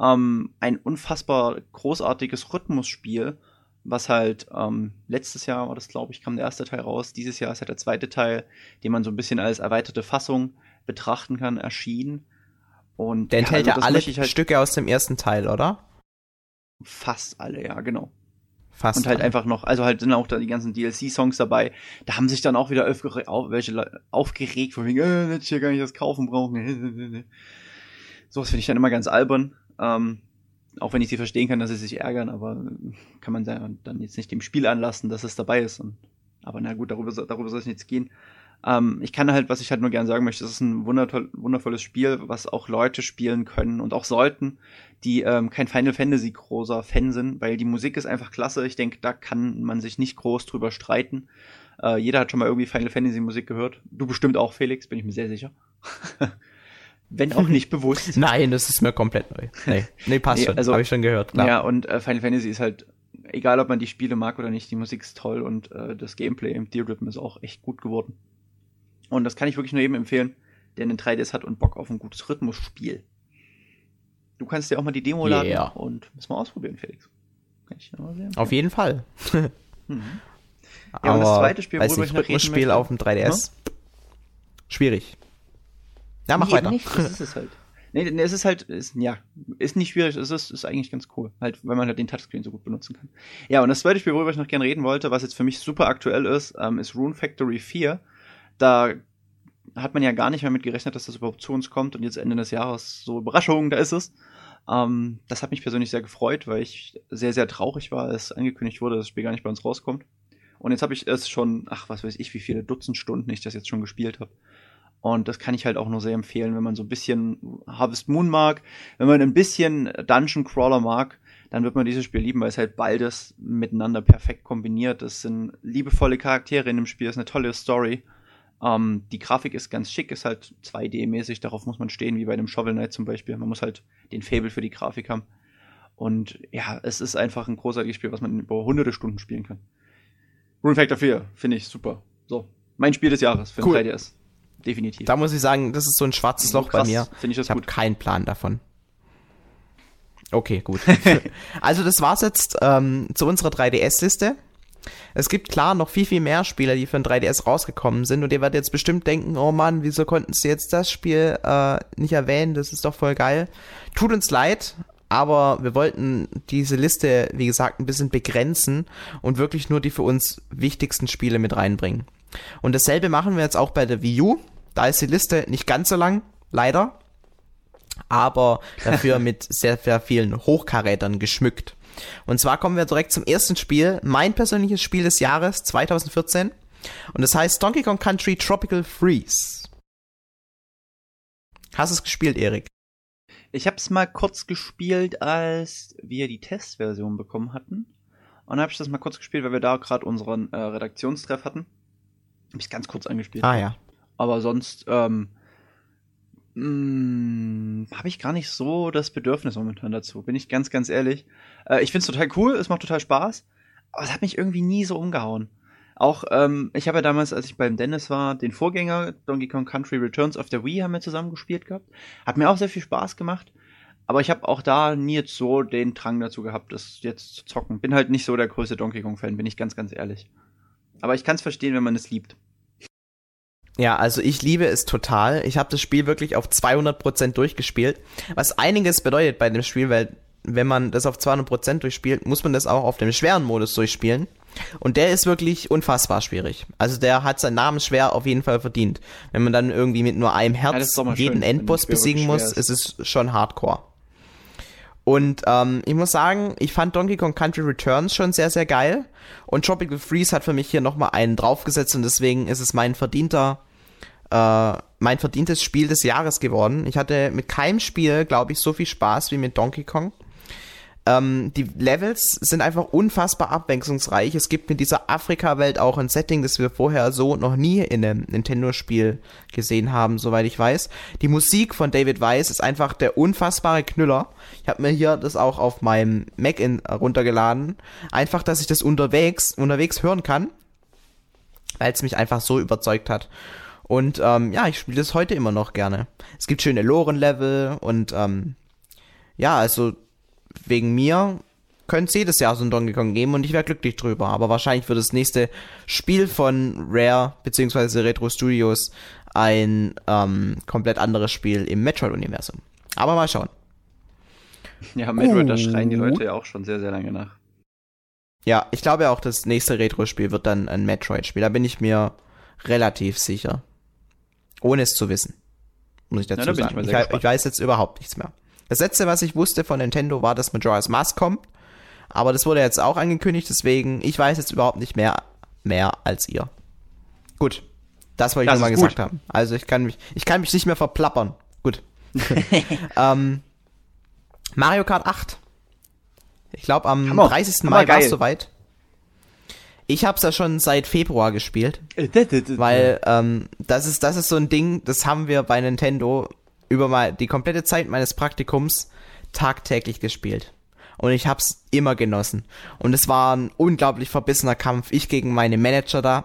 ähm, ein unfassbar großartiges Rhythmusspiel, was halt ähm, letztes Jahr war das, glaube ich, kam der erste Teil raus. Dieses Jahr ist halt der zweite Teil, den man so ein bisschen als erweiterte Fassung betrachten kann, erschienen. Und der enthält ja, also ja alle halt Stücke aus dem ersten Teil, oder? Fast alle, ja, genau. Fast. Und halt alle. einfach noch, also halt sind auch da die ganzen DLC-Songs dabei. Da haben sich dann auch wieder auf, welche aufgeregt, von wegen, äh, hätte ich ja gar nicht das kaufen brauchen. Sowas finde ich dann immer ganz albern. Ähm, auch wenn ich sie verstehen kann, dass sie sich ärgern, aber kann man dann jetzt nicht dem Spiel anlassen, dass es dabei ist. Und, aber na gut, darüber, darüber soll es nicht gehen. Ähm, ich kann halt, was ich halt nur gerne sagen möchte, es ist ein wundervolles Spiel, was auch Leute spielen können und auch sollten, die ähm, kein Final Fantasy großer Fan sind, weil die Musik ist einfach klasse. Ich denke, da kann man sich nicht groß drüber streiten. Äh, jeder hat schon mal irgendwie Final Fantasy Musik gehört. Du bestimmt auch, Felix, bin ich mir sehr sicher. Wenn auch nicht bewusst. Nein, das ist mir komplett neu. Nee, nee passt nee, schon. Also, Habe ich schon gehört. Klar. Ja, und äh, Final Fantasy ist halt, egal ob man die Spiele mag oder nicht, die Musik ist toll und äh, das Gameplay im Deal Rhythm ist auch echt gut geworden. Und das kann ich wirklich nur jedem empfehlen, der einen 3DS hat und Bock auf ein gutes Rhythmusspiel. Du kannst dir auch mal die Demo laden yeah. und müssen wir ausprobieren, Felix. Auf jeden Fall. mhm. Ja, Aber und das zweite Spiel, worüber ich noch Rhythmusspiel auf dem 3DS. Hm? Schwierig. Ja, mach nee, weiter. Nicht. Das ist es halt. Nee, nee, es ist halt, ist, ja, ist nicht schwierig, es ist, ist eigentlich ganz cool, halt, weil man halt den Touchscreen so gut benutzen kann. Ja, und das zweite Spiel, worüber ich noch gerne reden wollte, was jetzt für mich super aktuell ist, ähm, ist Rune Factory 4 da hat man ja gar nicht mehr mit gerechnet, dass das überhaupt zu uns kommt und jetzt Ende des Jahres so Überraschung, da ist es. Ähm, das hat mich persönlich sehr gefreut, weil ich sehr, sehr traurig war, als angekündigt wurde, dass das Spiel gar nicht bei uns rauskommt. Und jetzt habe ich es schon, ach, was weiß ich, wie viele Dutzend Stunden ich das jetzt schon gespielt habe. Und das kann ich halt auch nur sehr empfehlen, wenn man so ein bisschen Harvest Moon mag, wenn man ein bisschen Dungeon Crawler mag, dann wird man dieses Spiel lieben, weil es halt beides miteinander perfekt kombiniert. Es sind liebevolle Charaktere in dem Spiel, es ist eine tolle Story ähm, die Grafik ist ganz schick, ist halt 2D-mäßig, darauf muss man stehen, wie bei einem Shovel Knight zum Beispiel. Man muss halt den Fable für die Grafik haben. Und ja, es ist einfach ein großartiges Spiel, was man über hunderte Stunden spielen kann. Rune Factor 4 finde ich super. So, mein Spiel des Jahres für cool. 3DS. Definitiv. Da muss ich sagen, das ist so ein schwarzes Loch krass, bei mir. Ich das ich habe keinen Plan davon. Okay, gut. also das war's jetzt ähm, zu unserer 3DS-Liste. Es gibt klar noch viel, viel mehr Spieler, die für ein 3DS rausgekommen sind und ihr werdet jetzt bestimmt denken, oh Mann, wieso konnten sie jetzt das Spiel äh, nicht erwähnen? Das ist doch voll geil. Tut uns leid, aber wir wollten diese Liste, wie gesagt, ein bisschen begrenzen und wirklich nur die für uns wichtigsten Spiele mit reinbringen. Und dasselbe machen wir jetzt auch bei der Wii U. Da ist die Liste nicht ganz so lang, leider, aber dafür mit sehr, sehr vielen Hochkarätern geschmückt. Und zwar kommen wir direkt zum ersten Spiel, mein persönliches Spiel des Jahres 2014. Und das heißt Donkey Kong Country Tropical Freeze. Hast du es gespielt, Erik? Ich habe es mal kurz gespielt, als wir die Testversion bekommen hatten. Und dann habe ich das mal kurz gespielt, weil wir da gerade unseren äh, Redaktionstreff hatten. Habe ich ganz kurz angespielt. Ah ja. Aber sonst ähm, hm, habe ich gar nicht so das Bedürfnis momentan dazu, bin ich ganz, ganz ehrlich. Äh, ich finde es total cool, es macht total Spaß, aber es hat mich irgendwie nie so umgehauen. Auch, ähm, ich habe ja damals, als ich beim Dennis war, den Vorgänger Donkey Kong Country Returns auf der Wii haben wir zusammen gespielt gehabt. Hat mir auch sehr viel Spaß gemacht. Aber ich habe auch da nie jetzt so den Drang dazu gehabt, das jetzt zu zocken. Bin halt nicht so der größte Donkey Kong-Fan, bin ich ganz, ganz ehrlich. Aber ich kann es verstehen, wenn man es liebt. Ja, also ich liebe es total. Ich habe das Spiel wirklich auf 200% durchgespielt, was einiges bedeutet bei dem Spiel, weil wenn man das auf 200% durchspielt, muss man das auch auf dem schweren Modus durchspielen. Und der ist wirklich unfassbar schwierig. Also der hat seinen Namen schwer auf jeden Fall verdient. Wenn man dann irgendwie mit nur einem Herz ja, jeden schön, Endboss besiegen muss, ist. ist es schon hardcore. Und ähm, ich muss sagen, ich fand Donkey Kong Country Returns schon sehr, sehr geil. Und Tropical Freeze hat für mich hier nochmal einen draufgesetzt und deswegen ist es mein verdienter äh, mein verdientes Spiel des Jahres geworden. Ich hatte mit keinem Spiel, glaube ich, so viel Spaß wie mit Donkey Kong. Ähm, die Levels sind einfach unfassbar abwechslungsreich. Es gibt mit dieser Afrika-Welt auch ein Setting, das wir vorher so noch nie in einem Nintendo-Spiel gesehen haben, soweit ich weiß. Die Musik von David Weiss ist einfach der unfassbare Knüller. Ich habe mir hier das auch auf meinem Mac in, runtergeladen. Einfach, dass ich das unterwegs, unterwegs hören kann, weil es mich einfach so überzeugt hat. Und ähm, ja, ich spiele das heute immer noch gerne. Es gibt schöne Loren-Level und ähm, ja, also wegen mir könnte es jedes Jahr so ein Donkey Kong geben und ich wäre glücklich drüber. Aber wahrscheinlich wird das nächste Spiel von Rare bzw. Retro Studios ein ähm, komplett anderes Spiel im Metroid-Universum. Aber mal schauen. Ja, Metroid, da schreien die Leute ja auch schon sehr, sehr lange nach. Ja, ich glaube auch, das nächste Retro-Spiel wird dann ein Metroid-Spiel. Da bin ich mir relativ sicher. Ohne es zu wissen. Muss ich dazu Na, da sagen. ich Ich, ich, weiß jetzt überhaupt nichts mehr. Das letzte, was ich wusste von Nintendo, war, dass Majora's Mask kommt. Aber das wurde jetzt auch angekündigt, deswegen, ich weiß jetzt überhaupt nicht mehr, mehr als ihr. Gut. Das wollte ich Das nur mal ist gut. gesagt haben. Also ich kann mich, ich kann mich nicht mehr verplappern. Gut. ähm, Mario Kart 8. Ich glaube, am Hammer. 30. Hammer Mai war es soweit. Ich habe es ja schon seit Februar gespielt, Weil, weil ähm, das ist das ist so ein Ding, das haben wir bei Nintendo über mal die komplette Zeit meines Praktikums tagtäglich gespielt. Und ich hab's immer genossen. Und es war ein unglaublich verbissener Kampf. Ich gegen meine Manager da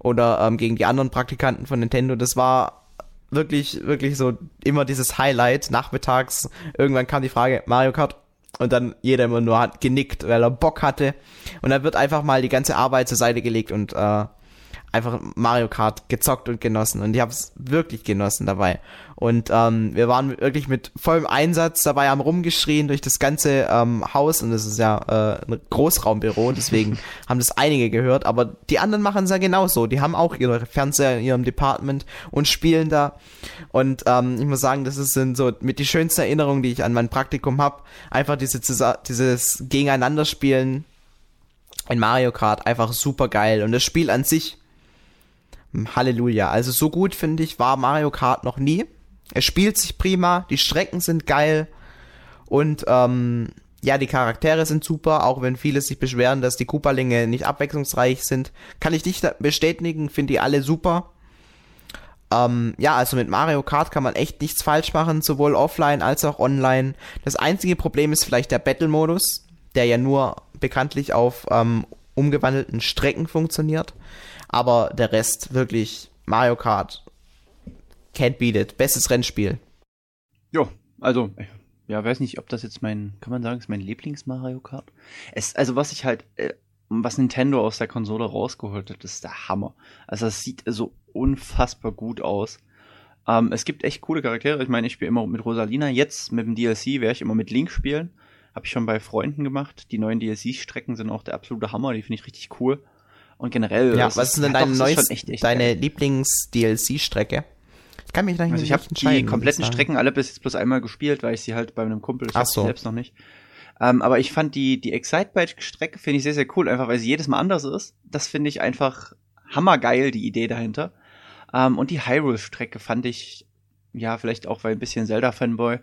oder ähm, gegen die anderen Praktikanten von Nintendo. Das war wirklich, wirklich so immer dieses Highlight. Nachmittags, irgendwann kam die Frage, Mario Kart. Und dann jeder immer nur hat genickt, weil er Bock hatte. Und dann wird einfach mal die ganze Arbeit zur Seite gelegt und äh, einfach Mario Kart gezockt und genossen. Und ich habe es wirklich genossen dabei. Und ähm, wir waren wirklich mit vollem Einsatz dabei, haben rumgeschrien durch das ganze ähm, Haus. Und das ist ja äh, ein Großraumbüro, deswegen haben das einige gehört. Aber die anderen machen es ja genauso. Die haben auch ihre Fernseher in ihrem Department und spielen da. Und ähm, ich muss sagen, das ist sind so mit die schönsten Erinnerungen, die ich an mein Praktikum habe. Einfach diese, dieses Gegeneinanderspielen in Mario Kart einfach super geil. Und das Spiel an sich, Halleluja. Also so gut finde ich war Mario Kart noch nie. Es spielt sich prima, die Strecken sind geil und ähm, ja, die Charaktere sind super, auch wenn viele sich beschweren, dass die Koopalinge nicht abwechslungsreich sind. Kann ich nicht bestätigen, finde die alle super. Ähm, ja, also mit Mario Kart kann man echt nichts falsch machen, sowohl offline als auch online. Das einzige Problem ist vielleicht der Battle-Modus, der ja nur bekanntlich auf ähm, umgewandelten Strecken funktioniert. Aber der Rest wirklich Mario Kart can't beat it. Bestes Rennspiel. Jo, also, ja, weiß nicht, ob das jetzt mein, kann man sagen, ist mein Lieblings-Mario Kart? Es, also, was ich halt, äh, was Nintendo aus der Konsole rausgeholt hat, ist der Hammer. Also, es sieht so unfassbar gut aus. Ähm, es gibt echt coole Charaktere. Ich meine, ich spiele immer mit Rosalina. Jetzt mit dem DLC werde ich immer mit Link spielen. Habe ich schon bei Freunden gemacht. Die neuen DLC-Strecken sind auch der absolute Hammer. Die finde ich richtig cool. Und generell. Ja, was ist denn deine, neues, echt, echt deine. Lieblings-DLC-Strecke? Ich kann mich noch nicht Also ich habe die kompletten. Strecken alle bis jetzt bloß einmal gespielt, weil ich sie halt bei einem Kumpel, ich Ach so. selbst noch nicht. Ähm, aber ich fand die, die Excitebike-Strecke finde ich sehr, sehr cool, einfach weil sie jedes Mal anders ist. Das finde ich einfach hammergeil, die Idee dahinter. Ähm, und die Hyrule-Strecke fand ich, ja, vielleicht auch weil ein bisschen Zelda-Fanboy,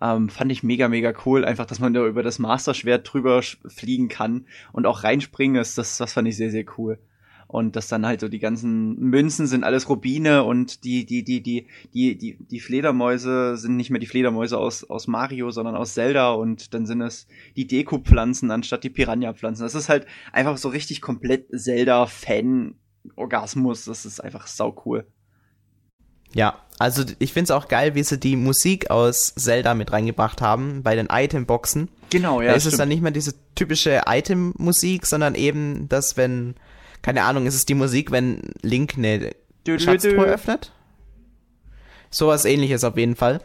ähm, fand ich mega, mega cool. Einfach, dass man da über das Master-Schwert drüber fliegen kann und auch reinspringen ist, das, das fand ich sehr, sehr cool. Und dass dann halt so die ganzen Münzen sind alles Rubine und die, die, die, die, die, die, die Fledermäuse sind nicht mehr die Fledermäuse aus, aus Mario, sondern aus Zelda und dann sind es die Deko-Pflanzen anstatt die Piranha-Pflanzen. Das ist halt einfach so richtig komplett Zelda-Fan-Orgasmus. Das ist einfach sau cool. Ja, also ich finde es auch geil, wie sie die Musik aus Zelda mit reingebracht haben bei den Item-Boxen. Genau, da ist es dann nicht mehr diese typische Item-Musik, sondern eben das, wenn, keine Ahnung, ist es die Musik, wenn Link eine dü, Schatztruhe öffnet? Sowas ähnliches auf jeden Fall.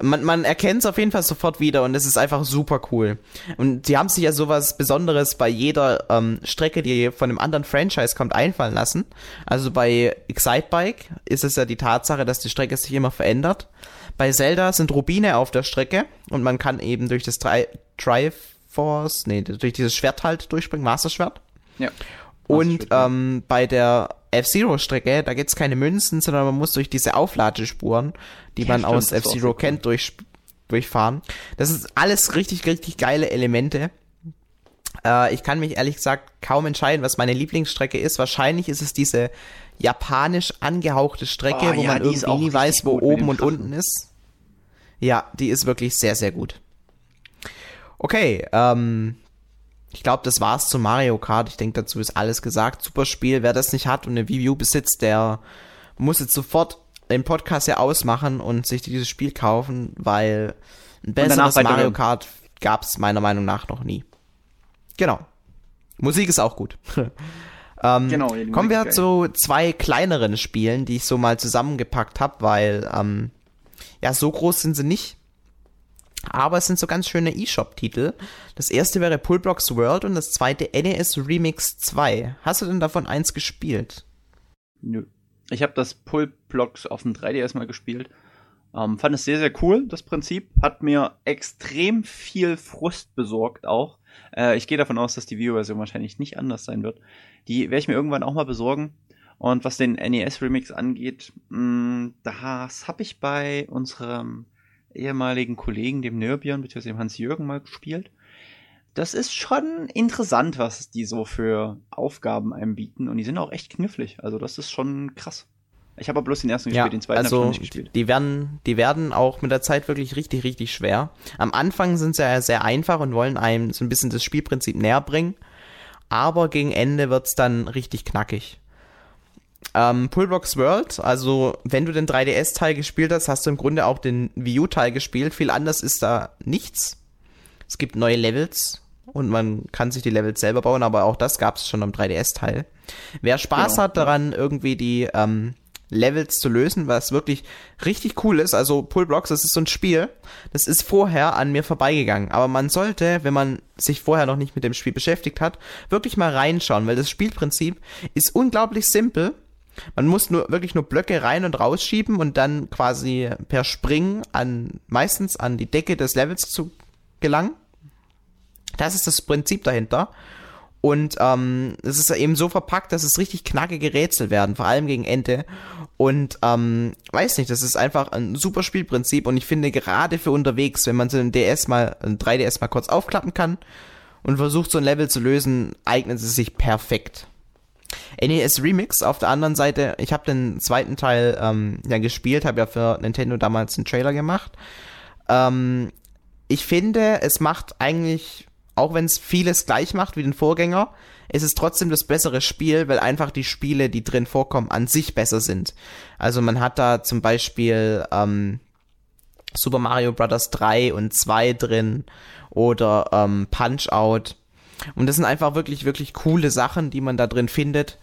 Man, man erkennt es auf jeden Fall sofort wieder und es ist einfach super cool. Und die haben sich ja sowas Besonderes bei jeder ähm, Strecke, die von einem anderen Franchise kommt, einfallen lassen. Also bei Excitebike ist es ja die Tatsache, dass die Strecke sich immer verändert. Bei Zelda sind Rubine auf der Strecke und man kann eben durch das Tri Triforce, nee, durch dieses Schwert halt durchspringen, Master Schwert. Ja. Und ähm, bei der F-Zero-Strecke, da gibt's keine Münzen, sondern man muss durch diese Aufladespuren, die Ja, man stimmt, aus F-Zero kennt, durch, durchfahren. Das ist alles richtig, richtig geile Elemente. Äh, ich kann mich ehrlich gesagt kaum entscheiden, was meine Lieblingsstrecke ist. Wahrscheinlich ist es diese japanisch angehauchte Strecke, Oh, wo ja, man irgendwie nie weiß, wo oben und unten ist. Ja, die ist wirklich sehr, sehr gut. Okay, ähm, ich glaube, das war's zu Mario Kart. Ich denke, dazu ist alles gesagt. Super Spiel. Wer das nicht hat und eine Wii U besitzt, der muss jetzt sofort den Podcast ja ausmachen und sich dieses Spiel kaufen, weil ein besseres. Mario Kart gab's meiner Meinung nach noch nie. Genau. Musik ist auch gut. ähm, Genau, ja, kommen wir zu zwei kleineren Spielen, die ich so mal zusammengepackt habe, weil ähm, ja, so groß sind sie nicht. Aber es sind so ganz schöne eShop-Titel. Das erste wäre Pullblocks World und das zweite NES Remix 2. Hast du denn davon eins gespielt? Nö. Ich habe das Pullblocks auf dem 3DS mal gespielt. Ähm, fand es sehr, sehr cool, das Prinzip. Hat mir extrem viel Frust besorgt auch. Äh, ich gehe davon aus, dass die Video-Version wahrscheinlich nicht anders sein wird. Die werde ich mir irgendwann auch mal besorgen. Und was den NES-Remix angeht, mh, das habe ich bei unserem ehemaligen Kollegen, dem Nörbjörn, bzw. dem Hans-Jürgen mal gespielt. Das ist schon interessant, was die so für Aufgaben einem bieten. Und die sind auch echt knifflig. Also das ist schon krass. Ich habe aber bloß den ersten ja, gespielt, den zweiten also, habe ich nicht gespielt. Die werden, die werden auch mit der Zeit wirklich richtig, richtig schwer. Am Anfang sind sie ja sehr einfach und wollen einem so ein bisschen das Spielprinzip näher bringen. Aber gegen Ende wird's dann richtig knackig. Ähm, Pullbox World, also wenn du den 3DS-Teil gespielt hast, hast du im Grunde auch den Wii U-Teil gespielt. Viel anders ist da nichts. Es gibt neue Levels und man kann sich die Levels selber bauen, aber auch das gab es schon am 3DS-Teil. Wer Spaß genau. hat daran, irgendwie die ähm, Levels zu lösen, was wirklich richtig cool ist. Also Pullblocks, das ist so ein Spiel, das ist vorher an mir vorbeigegangen. Aber man sollte, wenn man sich vorher noch nicht mit dem Spiel beschäftigt hat, wirklich mal reinschauen, weil das Spielprinzip ist unglaublich simpel. Man muss nur wirklich nur Blöcke rein und rausschieben und dann quasi per Springen an meistens an die Decke des Levels zu gelangen. Das ist das Prinzip dahinter. Und ähm, es ist eben so verpackt, dass es richtig knackige Rätsel werden, vor allem gegen Ende. Und ähm, weiß nicht, das ist einfach ein super Spielprinzip und ich finde gerade für unterwegs, wenn man so ein DS mal, ein 3DS mal kurz aufklappen kann und versucht so ein Level zu lösen, eignet es sich perfekt. NES Remix auf der anderen Seite, ich habe den zweiten Teil ähm, ja gespielt, habe ja für Nintendo damals einen Trailer gemacht. Ähm, ich finde, es macht eigentlich auch wenn es vieles gleich macht wie den Vorgänger, ist es trotzdem das bessere Spiel, weil einfach die Spiele, die drin vorkommen, an sich besser sind. Also man hat da zum Beispiel ähm, Super Mario Bros. 3 und 2 drin oder ähm, Punch Out. Und das sind einfach wirklich, wirklich coole Sachen, die man da drin findet.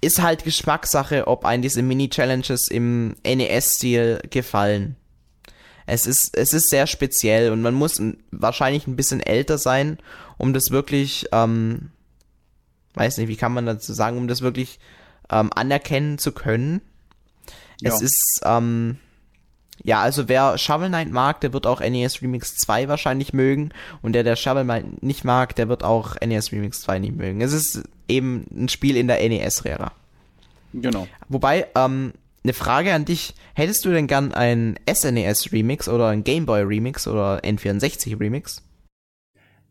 Ist halt Geschmackssache, ob einen diese Mini-Challenges im NES-Stil gefallen. Es ist, es ist sehr speziell und man muss wahrscheinlich ein bisschen älter sein, um das wirklich, ähm, weiß nicht, wie kann man dazu sagen, um das wirklich ähm, anerkennen zu können. Ja. Es ist, ähm, ja, also wer Shovel Knight mag, der wird auch NES Remix 2 wahrscheinlich mögen. Und der, der Shovel Knight nicht mag, der wird auch NES Remix 2 nicht mögen. Es ist eben ein Spiel in der NES-Ära. Genau. Wobei, ähm, eine Frage an dich. Hättest du denn gern ein SNES Remix oder ein Game Boy Remix oder N64 Remix?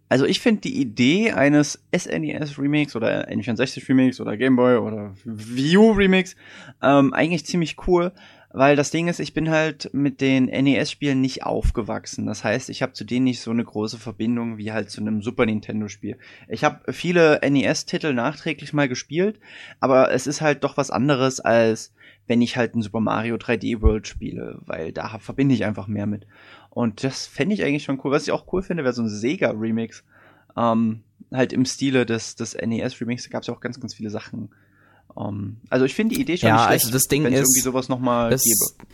Also ich finde die Idee eines SNES Remix oder N64 Remix oder Game Boy oder Wii U Remix ähm, eigentlich ziemlich cool, weil das Ding ist, ich bin halt mit den NES-Spielen nicht aufgewachsen. Das heißt, ich habe zu denen nicht so eine große Verbindung wie halt zu einem Super Nintendo-Spiel. Ich habe viele NES-Titel nachträglich mal gespielt, aber es ist halt doch was anderes als wenn ich halt ein Super Mario 3D World spiele, weil da verbinde ich einfach mehr mit. Und das fände ich eigentlich schon cool. Was ich auch cool finde, wäre so ein Sega Remix. Ähm, halt im Stile des, des NES Remix, da gab es ja auch ganz, ganz viele Sachen. Ähm, also ich finde die Idee schon ja, nicht schlecht, also das Ding wenn es irgendwie sowas nochmal gäbe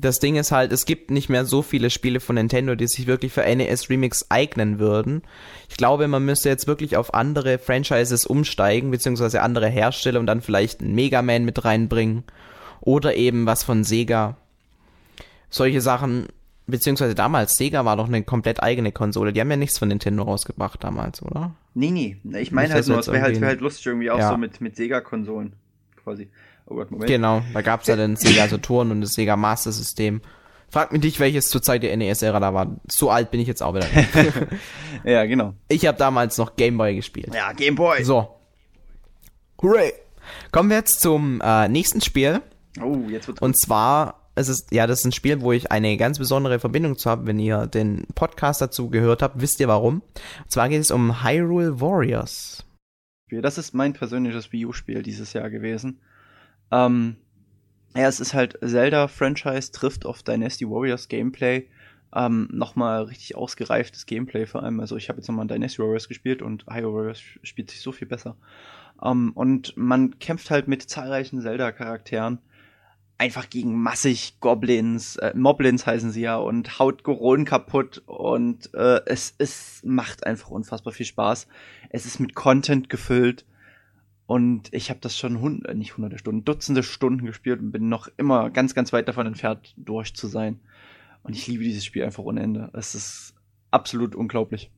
das Ding ist halt, es gibt nicht mehr so viele Spiele von Nintendo, die sich wirklich für NES Remix eignen würden. Ich glaube, man müsste jetzt wirklich auf andere Franchises umsteigen, beziehungsweise andere Hersteller und dann vielleicht einen Mega Man mit reinbringen. Oder eben was von Sega. Solche Sachen, beziehungsweise damals, Sega war doch eine komplett eigene Konsole. Die haben ja nichts von Nintendo rausgebracht damals, oder? Nee, nee. Ich meine halt nur, es wäre halt, wär halt lustig irgendwie auch ja. so mit, mit Sega-Konsolen quasi. Oh Gott, Moment. Genau, da gab es ja den Sega Saturn und das Sega Master System. Frag mich nicht, welches zur Zeit der NES-Ära da war. So alt bin ich jetzt auch wieder. ja, genau. Ich habe damals noch Game Boy gespielt. Ja, Game Boy. So. Hooray. Kommen wir jetzt zum äh, nächsten Spiel. Oh, jetzt wird's Und zwar, es ist, ja, das ist ein Spiel, wo ich eine ganz besondere Verbindung zu habe. Wenn ihr den Podcast dazu gehört habt, wisst ihr warum. Und zwar geht es um Hyrule Warriors. Das ist mein persönliches Wii U-Spiel dieses Jahr gewesen. Ähm, ja, es ist halt Zelda-Franchise trifft auf Dynasty Warriors Gameplay. Ähm, nochmal richtig ausgereiftes Gameplay vor allem. Also ich habe jetzt nochmal Dynasty Warriors gespielt und Hyrule Warriors spielt sich so viel besser. Ähm, und man kämpft halt mit zahlreichen Zelda-Charakteren. Einfach gegen massig Goblins, äh, Moblins heißen sie ja, und haut Goronen kaputt und äh, es, es macht einfach unfassbar viel Spaß. Es ist mit Content gefüllt und ich habe das schon hund äh, nicht hunderte Stunden, Dutzende Stunden gespielt und bin noch immer ganz, ganz weit davon entfernt, durch zu sein. Und ich liebe dieses Spiel einfach ohne Ende. Es ist absolut unglaublich.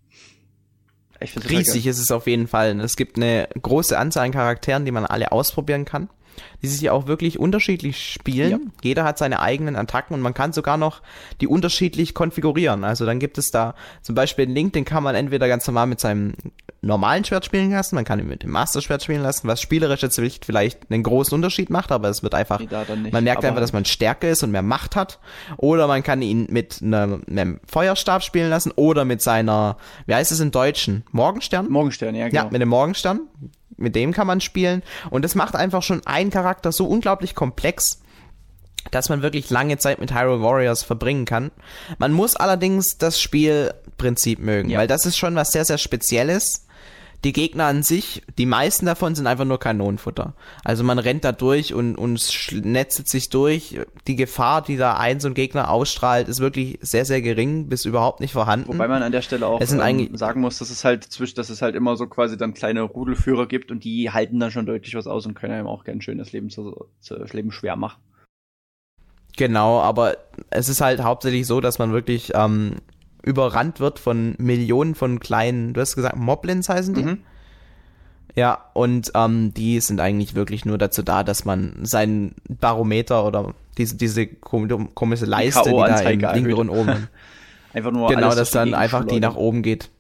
Riesig ist es auf jeden Fall. Es gibt eine große Anzahl an Charakteren, die man alle ausprobieren kann die sich auch wirklich unterschiedlich spielen. Ja. Jeder hat seine eigenen Attacken und man kann sogar noch die unterschiedlich konfigurieren. Also dann gibt es da zum Beispiel einen Link, den kann man entweder ganz normal mit seinem normalen Schwert spielen lassen, man kann ihn mit dem Master Schwert spielen lassen, was spielerisch jetzt vielleicht einen großen Unterschied macht, aber es wird einfach, nicht, man merkt einfach, dass man stärker ist und mehr Macht hat. Oder man kann ihn mit einem, einem Feuerstab spielen lassen oder mit seiner, wie heißt es im Deutschen? Morgenstern? Morgenstern, ja, genau. Ja, mit dem Morgenstern mit dem kann man spielen. Und das macht einfach schon einen Charakter so unglaublich komplex, dass man wirklich lange Zeit mit Hyrule Warriors verbringen kann. Man muss allerdings das Spielprinzip mögen, ja. weil das ist schon was sehr, sehr Spezielles die Gegner an sich, die meisten davon sind einfach nur Kanonenfutter. Also man rennt da durch und, und netzelt sich durch. Die Gefahr, die da ein so ein Gegner ausstrahlt, ist wirklich sehr, sehr gering, bis überhaupt nicht vorhanden. Wobei man an der Stelle auch ähm, sagen muss, dass es halt zwischen, dass es halt immer so quasi dann kleine Rudelführer gibt und die halten dann schon deutlich was aus und können einem auch ganz schön das Leben, zu, zu, das Leben schwer machen. Genau, aber es ist halt hauptsächlich so, dass man wirklich ähm, überrannt wird von Millionen von kleinen, du hast gesagt, Moblins heißen die? Mhm. Ja, und ähm, die sind eigentlich wirklich nur dazu da, dass man seinen Barometer oder diese, diese komische Leiste, die, die da im linken oben. einfach nur genau, dass dann einfach die nach oben geht.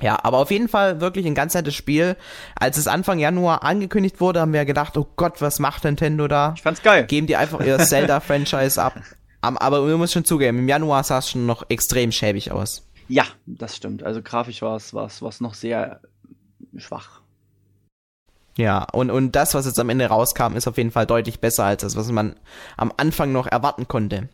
Ja, aber auf jeden Fall wirklich ein ganz nettes Spiel. Als es Anfang Januar angekündigt wurde, haben wir gedacht, oh Gott, was macht Nintendo da? Ich fand's geil. Geben die einfach ihr Zelda-Franchise ab. Aber man muss schon zugeben, im Januar sah es schon noch extrem schäbig aus. Ja, das stimmt. Also grafisch war es war's, war's noch sehr schwach. Ja, und, und das, was jetzt am Ende rauskam, ist auf jeden Fall deutlich besser als das, was man am Anfang noch erwarten konnte.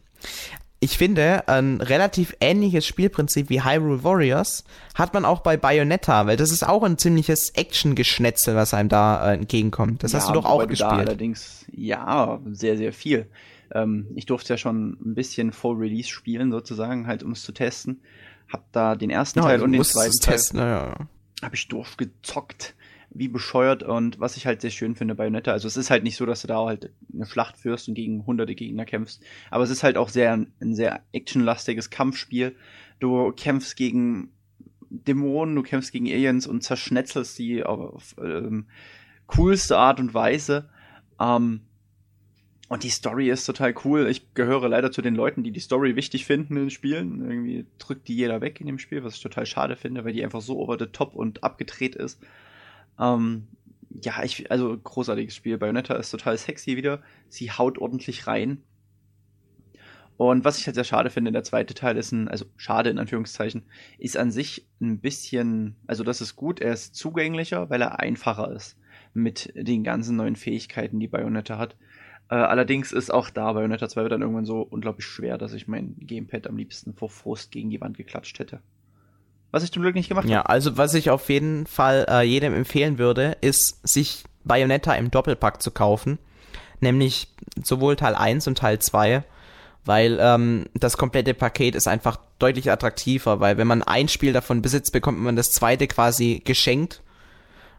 Ich finde, ein relativ ähnliches Spielprinzip wie Hyrule Warriors hat man auch bei Bayonetta, weil das ist auch ein ziemliches Action-Geschnetzel, was einem da äh, entgegenkommt. Das ja, hast du doch auch gespielt. Da allerdings, ja, sehr, sehr viel. Ähm, ich durfte ja schon ein bisschen vor Release spielen, sozusagen, halt um es zu testen. Hab da den ersten ja, Teil und den zweiten Teil. Testen, ja. Hab ich durchgezockt wie bescheuert und was ich halt sehr schön finde bei Bayonetta, also es ist halt nicht so, dass du da halt eine Schlacht führst und gegen hunderte Gegner kämpfst, aber es ist halt auch sehr ein sehr actionlastiges Kampfspiel. Du kämpfst gegen Dämonen, du kämpfst gegen Aliens und zerschnetzelst die auf ähm, coolste Art und Weise. Ähm, und die Story ist total cool. Ich gehöre leider zu den Leuten, die die Story wichtig finden in Spielen. Irgendwie drückt die jeder weg in dem Spiel, was ich total schade finde, weil die einfach so over the top und abgedreht ist. Ähm, ja, ich, also großartiges Spiel. Bayonetta ist total sexy wieder. Sie haut ordentlich rein. Und was ich halt sehr schade finde, der zweite Teil ist ein, also schade in Anführungszeichen, ist an sich ein bisschen, also das ist gut, er ist zugänglicher, weil er einfacher ist mit den ganzen neuen Fähigkeiten, die Bayonetta hat. Äh, allerdings ist auch da Bayonetta 2 wird dann irgendwann so unglaublich schwer, dass ich mein Gamepad am liebsten vor Frust gegen die Wand geklatscht hätte. Was ich zum Glück nicht gemacht habe. Ja, also was ich auf jeden Fall äh, jedem empfehlen würde, ist, sich Bayonetta im Doppelpack zu kaufen. Nämlich sowohl Teil 1 und Teil 2, weil ähm, das komplette Paket ist einfach deutlich attraktiver, weil wenn man ein Spiel davon besitzt, bekommt man das zweite quasi geschenkt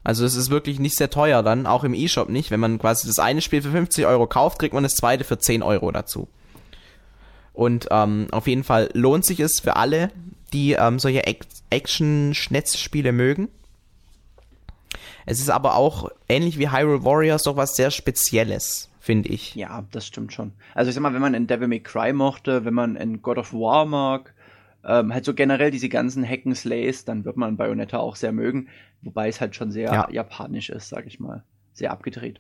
also es ist wirklich nicht sehr teuer dann, auch im E-Shop nicht. Wenn man quasi das eine Spiel für 50 Euro kauft, kriegt man das zweite für 10 Euro dazu. Und ähm, auf jeden Fall lohnt sich es für alle, die ähm, solche Action-Schnetzspiele mögen. Es ist aber auch ähnlich wie Hyrule Warriors doch was sehr Spezielles, finde ich. Ja, das stimmt schon. Also ich sag mal, wenn man in Devil May Cry mochte, wenn man in God of War mag, ähm, halt so generell diese ganzen Hacken Slays, dann wird man Bayonetta auch sehr mögen, wobei es halt schon sehr ja. japanisch ist, sag ich mal. Sehr abgedreht.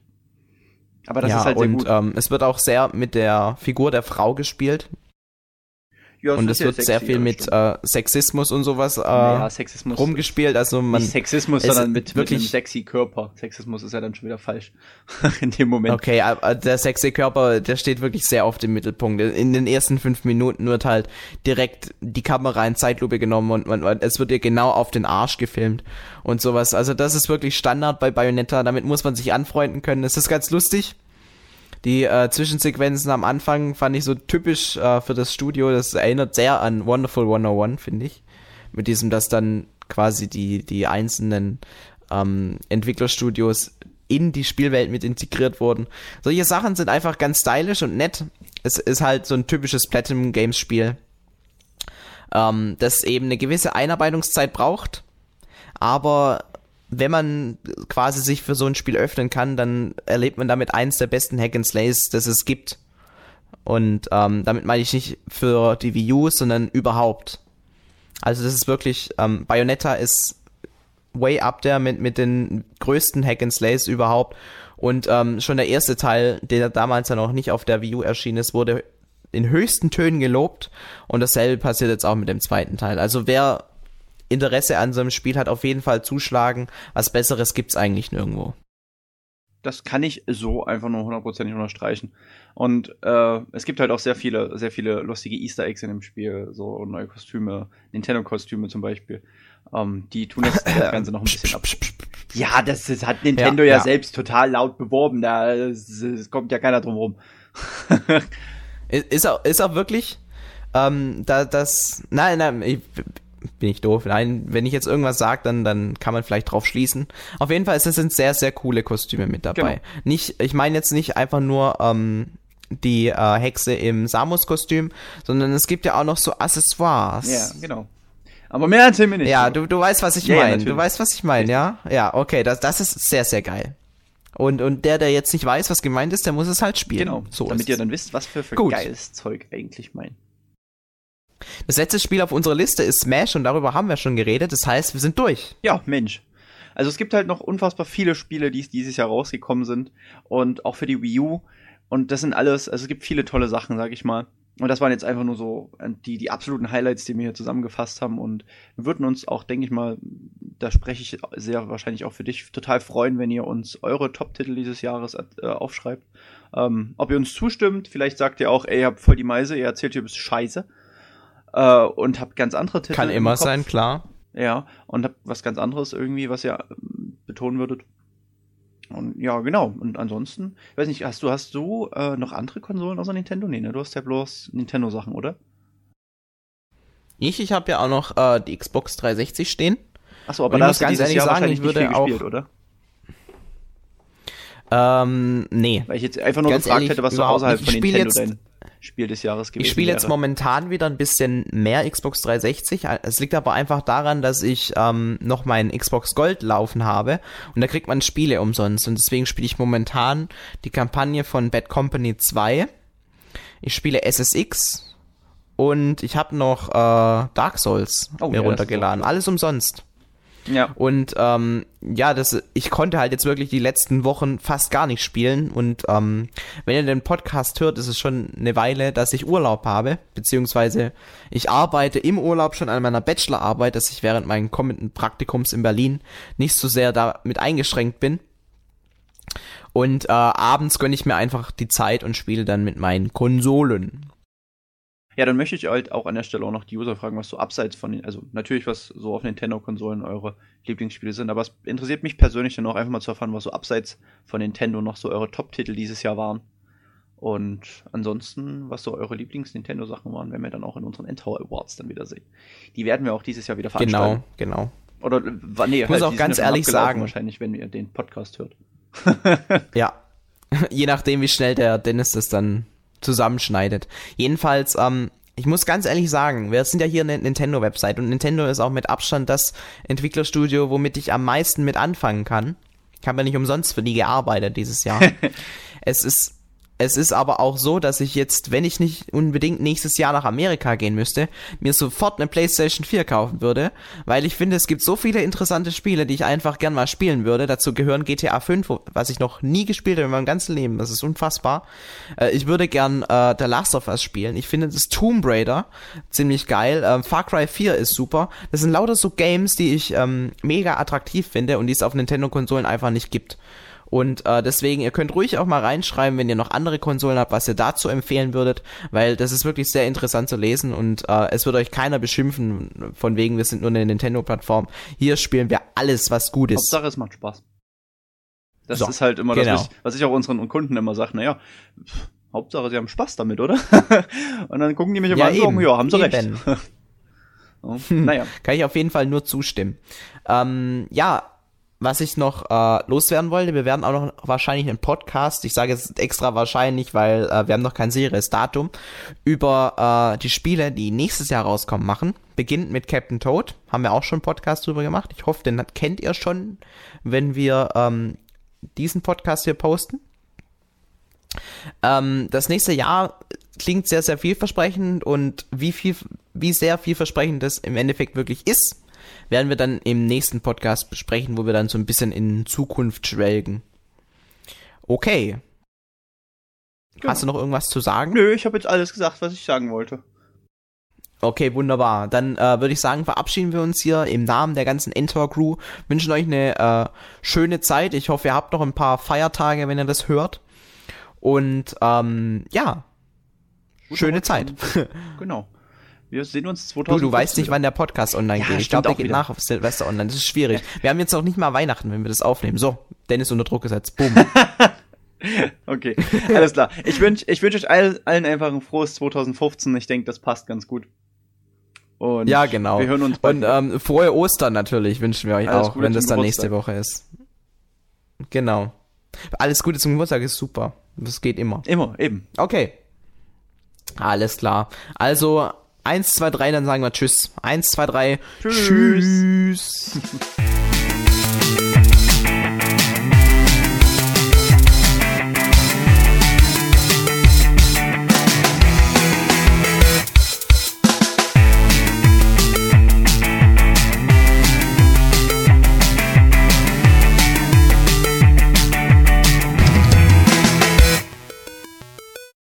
Aber das ja, ist halt sehr und, gut. Ähm, es wird auch sehr mit der Figur der Frau gespielt. Ja, und es wird sexy, sehr viel mit äh, Sexismus und sowas äh, naja, rumgespielt. Also man nicht Sexismus, sondern mit, wirklich mit einem sexy Körper. Sexismus ist ja dann schon wieder falsch in dem Moment. Okay, aber der sexy Körper, der steht wirklich sehr oft im Mittelpunkt. In den ersten fünf Minuten wird halt direkt die Kamera in Zeitlupe genommen und man, es wird dir genau auf den Arsch gefilmt und sowas. Also das ist wirklich Standard bei Bayonetta. Damit muss man sich anfreunden können. Es ist ganz lustig Die äh, Zwischensequenzen am Anfang fand ich so typisch äh, für das Studio. Das erinnert sehr an Wonderful 101, finde ich. Mit diesem, dass dann quasi die, die einzelnen ähm, Entwicklerstudios in die Spielwelt mit integriert wurden. Solche Sachen sind einfach ganz stylisch und nett. Es ist halt so ein typisches Platinum Games Spiel, ähm, das eben eine gewisse Einarbeitungszeit braucht, aber wenn man quasi sich für so ein Spiel öffnen kann, dann erlebt man damit eins der besten Hack and Slays, das es gibt. Und ähm, damit meine ich nicht für die Wii U, sondern überhaupt. Also das ist wirklich, ähm, Bayonetta ist way up there mit, mit den größten Hack and Slays überhaupt. Und ähm, schon der erste Teil, der damals ja noch nicht auf der Wii U erschienen ist, wurde in höchsten Tönen gelobt. Und dasselbe passiert jetzt auch mit dem zweiten Teil. Also wer Interesse an so einem Spiel hat, auf jeden Fall zuschlagen. Was Besseres gibt's eigentlich nirgendwo. Das kann ich so einfach nur hundertprozentig unterstreichen. Und äh, es gibt halt auch sehr viele, sehr viele lustige Easter Eggs in dem Spiel, so neue Kostüme, Nintendo-Kostüme zum Beispiel. Ähm, die tun das, das Ganze noch ein bisschen ab. Ja, das, das hat Nintendo ja, ja, ja, selbst total laut beworben. Da das, das kommt ja keiner drum rum. ist, auch, ist auch wirklich, ähm, da, das, nein, nein, ich, bin ich doof. Nein, wenn ich jetzt irgendwas sage, dann, dann kann man vielleicht drauf schließen. Auf jeden Fall es sind sehr, sehr coole Kostüme mit dabei. Genau. Nicht, ich meine jetzt nicht einfach nur ähm, die äh, Hexe im Samus-Kostüm, sondern es gibt ja auch noch so Accessoires. Ja, genau. Aber mehr erzähl mir nicht. Ja, du, du weißt, was ich ja, meine. Ja, du weißt, was ich meine, ja? Ja, okay, das, das ist sehr, sehr geil. Und, und der, der jetzt nicht weiß, was gemeint ist, der muss es halt spielen. Genau, so damit ihr dann wisst, was für, für geiles Zeug eigentlich meint. Das letzte Spiel auf unserer Liste ist Smash und darüber haben wir schon geredet. Das heißt, wir sind durch. Ja, Mensch. Also es gibt halt noch unfassbar viele Spiele, die dieses Jahr rausgekommen sind und auch für die Wii U. Und das sind alles, also es gibt viele tolle Sachen, sag ich mal. Und das waren jetzt einfach nur so äh, die, die absoluten Highlights, die wir hier zusammengefasst haben. Und wir würden uns auch, denke ich mal, da spreche ich sehr wahrscheinlich auch für dich, total freuen, wenn ihr uns eure Top-Titel dieses Jahres äh, aufschreibt. Ähm, ob ihr uns zustimmt, vielleicht sagt ihr auch, ey, ihr habt voll die Meise, ihr erzählt hier bis Scheiße. Äh, und habt ganz andere Titel. Kann immer sein, klar. Ja, und habt was ganz anderes irgendwie, was ihr ähm, betonen würdet. Und ja, genau. Und ansonsten, ich weiß nicht, hast du, hast du äh, noch andere Konsolen außer Nintendo? Nee, ne? Du hast ja bloß Nintendo-Sachen, oder? Ich, ich habe ja auch noch äh, die Xbox 360 stehen. Achso, aber da hast du ganz ehrlich Jahr sagen, ich würde auch gespielt, oder? Ähm, nee. Weil ich jetzt einfach nur ganz gefragt ehrlich, hätte, was du außerhalb von Nintendo jetzt, dein Spiel des Jahres gewesen Ich spiele jetzt momentan wieder ein bisschen mehr Xbox 360. Es liegt aber einfach daran, dass ich ähm, noch mein Xbox Gold laufen habe und da kriegt man Spiele umsonst und deswegen spiele ich momentan die Kampagne von Bad Company 2. Ich spiele SSX und ich habe noch äh, Dark Souls oh, mir ja, runtergeladen. Alles umsonst. Ja. Und ähm, ja, das, ich konnte halt jetzt wirklich die letzten Wochen fast gar nicht spielen. Und ähm, wenn ihr den Podcast hört, ist es schon eine Weile, dass ich Urlaub habe, beziehungsweise ich arbeite im Urlaub schon an meiner Bachelorarbeit, dass ich während meinen kommenden Praktikums in Berlin nicht so sehr damit eingeschränkt bin. Und äh, abends gönne ich mir einfach die Zeit und spiele dann mit meinen Konsolen. Ja, dann möchte ich halt auch an der Stelle auch noch die User fragen, was so abseits von den, also natürlich, was so auf Nintendo-Konsolen eure Lieblingsspiele sind, aber es interessiert mich persönlich dann auch einfach mal zu erfahren, was so abseits von Nintendo noch so eure Top-Titel dieses Jahr waren. Und ansonsten, was so eure Lieblings-Nintendo-Sachen waren, werden wir dann auch in unseren Endtower Awards dann wieder sehen. Die werden wir auch dieses Jahr wieder veranstalten. Genau, genau. Oder, nee, ich muss halt, auch ganz ehrlich sagen. Wahrscheinlich, wenn ihr den Podcast hört. ja. Je nachdem, wie schnell der Dennis das dann zusammenschneidet. Jedenfalls, ähm, ich muss ganz ehrlich sagen, wir sind ja hier eine Nintendo-Website und Nintendo ist auch mit Abstand das Entwicklerstudio, womit ich am meisten mit anfangen kann. Ich habe ja nicht umsonst für die gearbeitet dieses Jahr. es ist es ist aber auch so, dass ich jetzt, wenn ich nicht unbedingt nächstes Jahr nach Amerika gehen müsste, mir sofort eine PlayStation 4 kaufen würde, weil ich finde, es gibt so viele interessante Spiele, die ich einfach gern mal spielen würde. Dazu gehören GTA 5, was ich noch nie gespielt habe in meinem ganzen Leben. Das ist unfassbar. Äh, ich würde gern äh, The Last of Us spielen. Ich finde das Tomb Raider ziemlich geil. Ähm, Far Cry 4 ist super. Das sind lauter so Games, die ich ähm, mega attraktiv finde und die es auf Nintendo-Konsolen einfach nicht gibt. Und äh, deswegen, ihr könnt ruhig auch mal reinschreiben, wenn ihr noch andere Konsolen habt, was ihr dazu empfehlen würdet, weil das ist wirklich sehr interessant zu lesen und äh, es wird euch keiner beschimpfen, von wegen, wir sind nur eine Nintendo-Plattform. Hier spielen wir alles, was gut ist. Hauptsache, es macht Spaß. Das So, ist halt immer genau. das, was- ich auch unseren Kunden immer sage, naja, pff, Hauptsache sie haben Spaß damit, oder? und dann gucken die mich immer Ja, an und sagen, ja, haben sie eben. recht. Oh, naja. Kann ich auf jeden Fall nur zustimmen. Ähm, ja, was ich noch äh, loswerden wollte, wir werden auch noch wahrscheinlich einen Podcast, ich sage jetzt extra wahrscheinlich, weil äh, wir haben noch kein seriöses Datum, über äh, die Spiele, die nächstes Jahr rauskommen, machen. Beginnt mit Captain Toad, haben wir auch schon einen Podcast drüber gemacht. Ich hoffe, den kennt ihr schon, wenn wir ähm, diesen Podcast hier posten. Ähm, das nächste Jahr klingt sehr, sehr vielversprechend und wie viel, wie sehr vielversprechend das im Endeffekt wirklich ist, werden wir dann im nächsten Podcast besprechen, wo wir dann so ein bisschen in Zukunft schwelgen. Okay. Hast du noch irgendwas zu sagen? Nö, ich habe jetzt alles gesagt, was ich sagen wollte. Okay, wunderbar. Dann äh, würde ich sagen, verabschieden wir uns hier im Namen der ganzen Entor Crew. Wünschen euch eine äh, schöne Zeit. Ich hoffe, ihr habt noch ein paar Feiertage, wenn ihr das hört. Und ähm, ja, Guter schöne Zeit. Genau. Wir sehen uns Du, 2015. du weißt nicht, wann der Podcast online Ja, geht. Ich glaube, der geht wieder. nach Silvester online. Das ist schwierig. Wir haben jetzt noch nicht mal Weihnachten, wenn wir das aufnehmen. So, Dennis unter Druck gesetzt. Boom. Okay, alles klar. Ich wünsche ich wünsch euch all, allen einfach ein frohes 2015. Ich denke, das passt ganz gut. Und ja, genau. Wir hören uns bald. Und ähm, frohe Ostern natürlich wünschen wir euch Alles auch, Gute wenn das dann nächste Geburtstag. Woche ist. Genau. Alles Gute zum Geburtstag ist super. Das geht immer. Immer, eben. Okay. Alles klar. Also, eins, zwei, drei, dann sagen wir Tschüss. Eins, zwei, drei. Tschüss. Tschüss.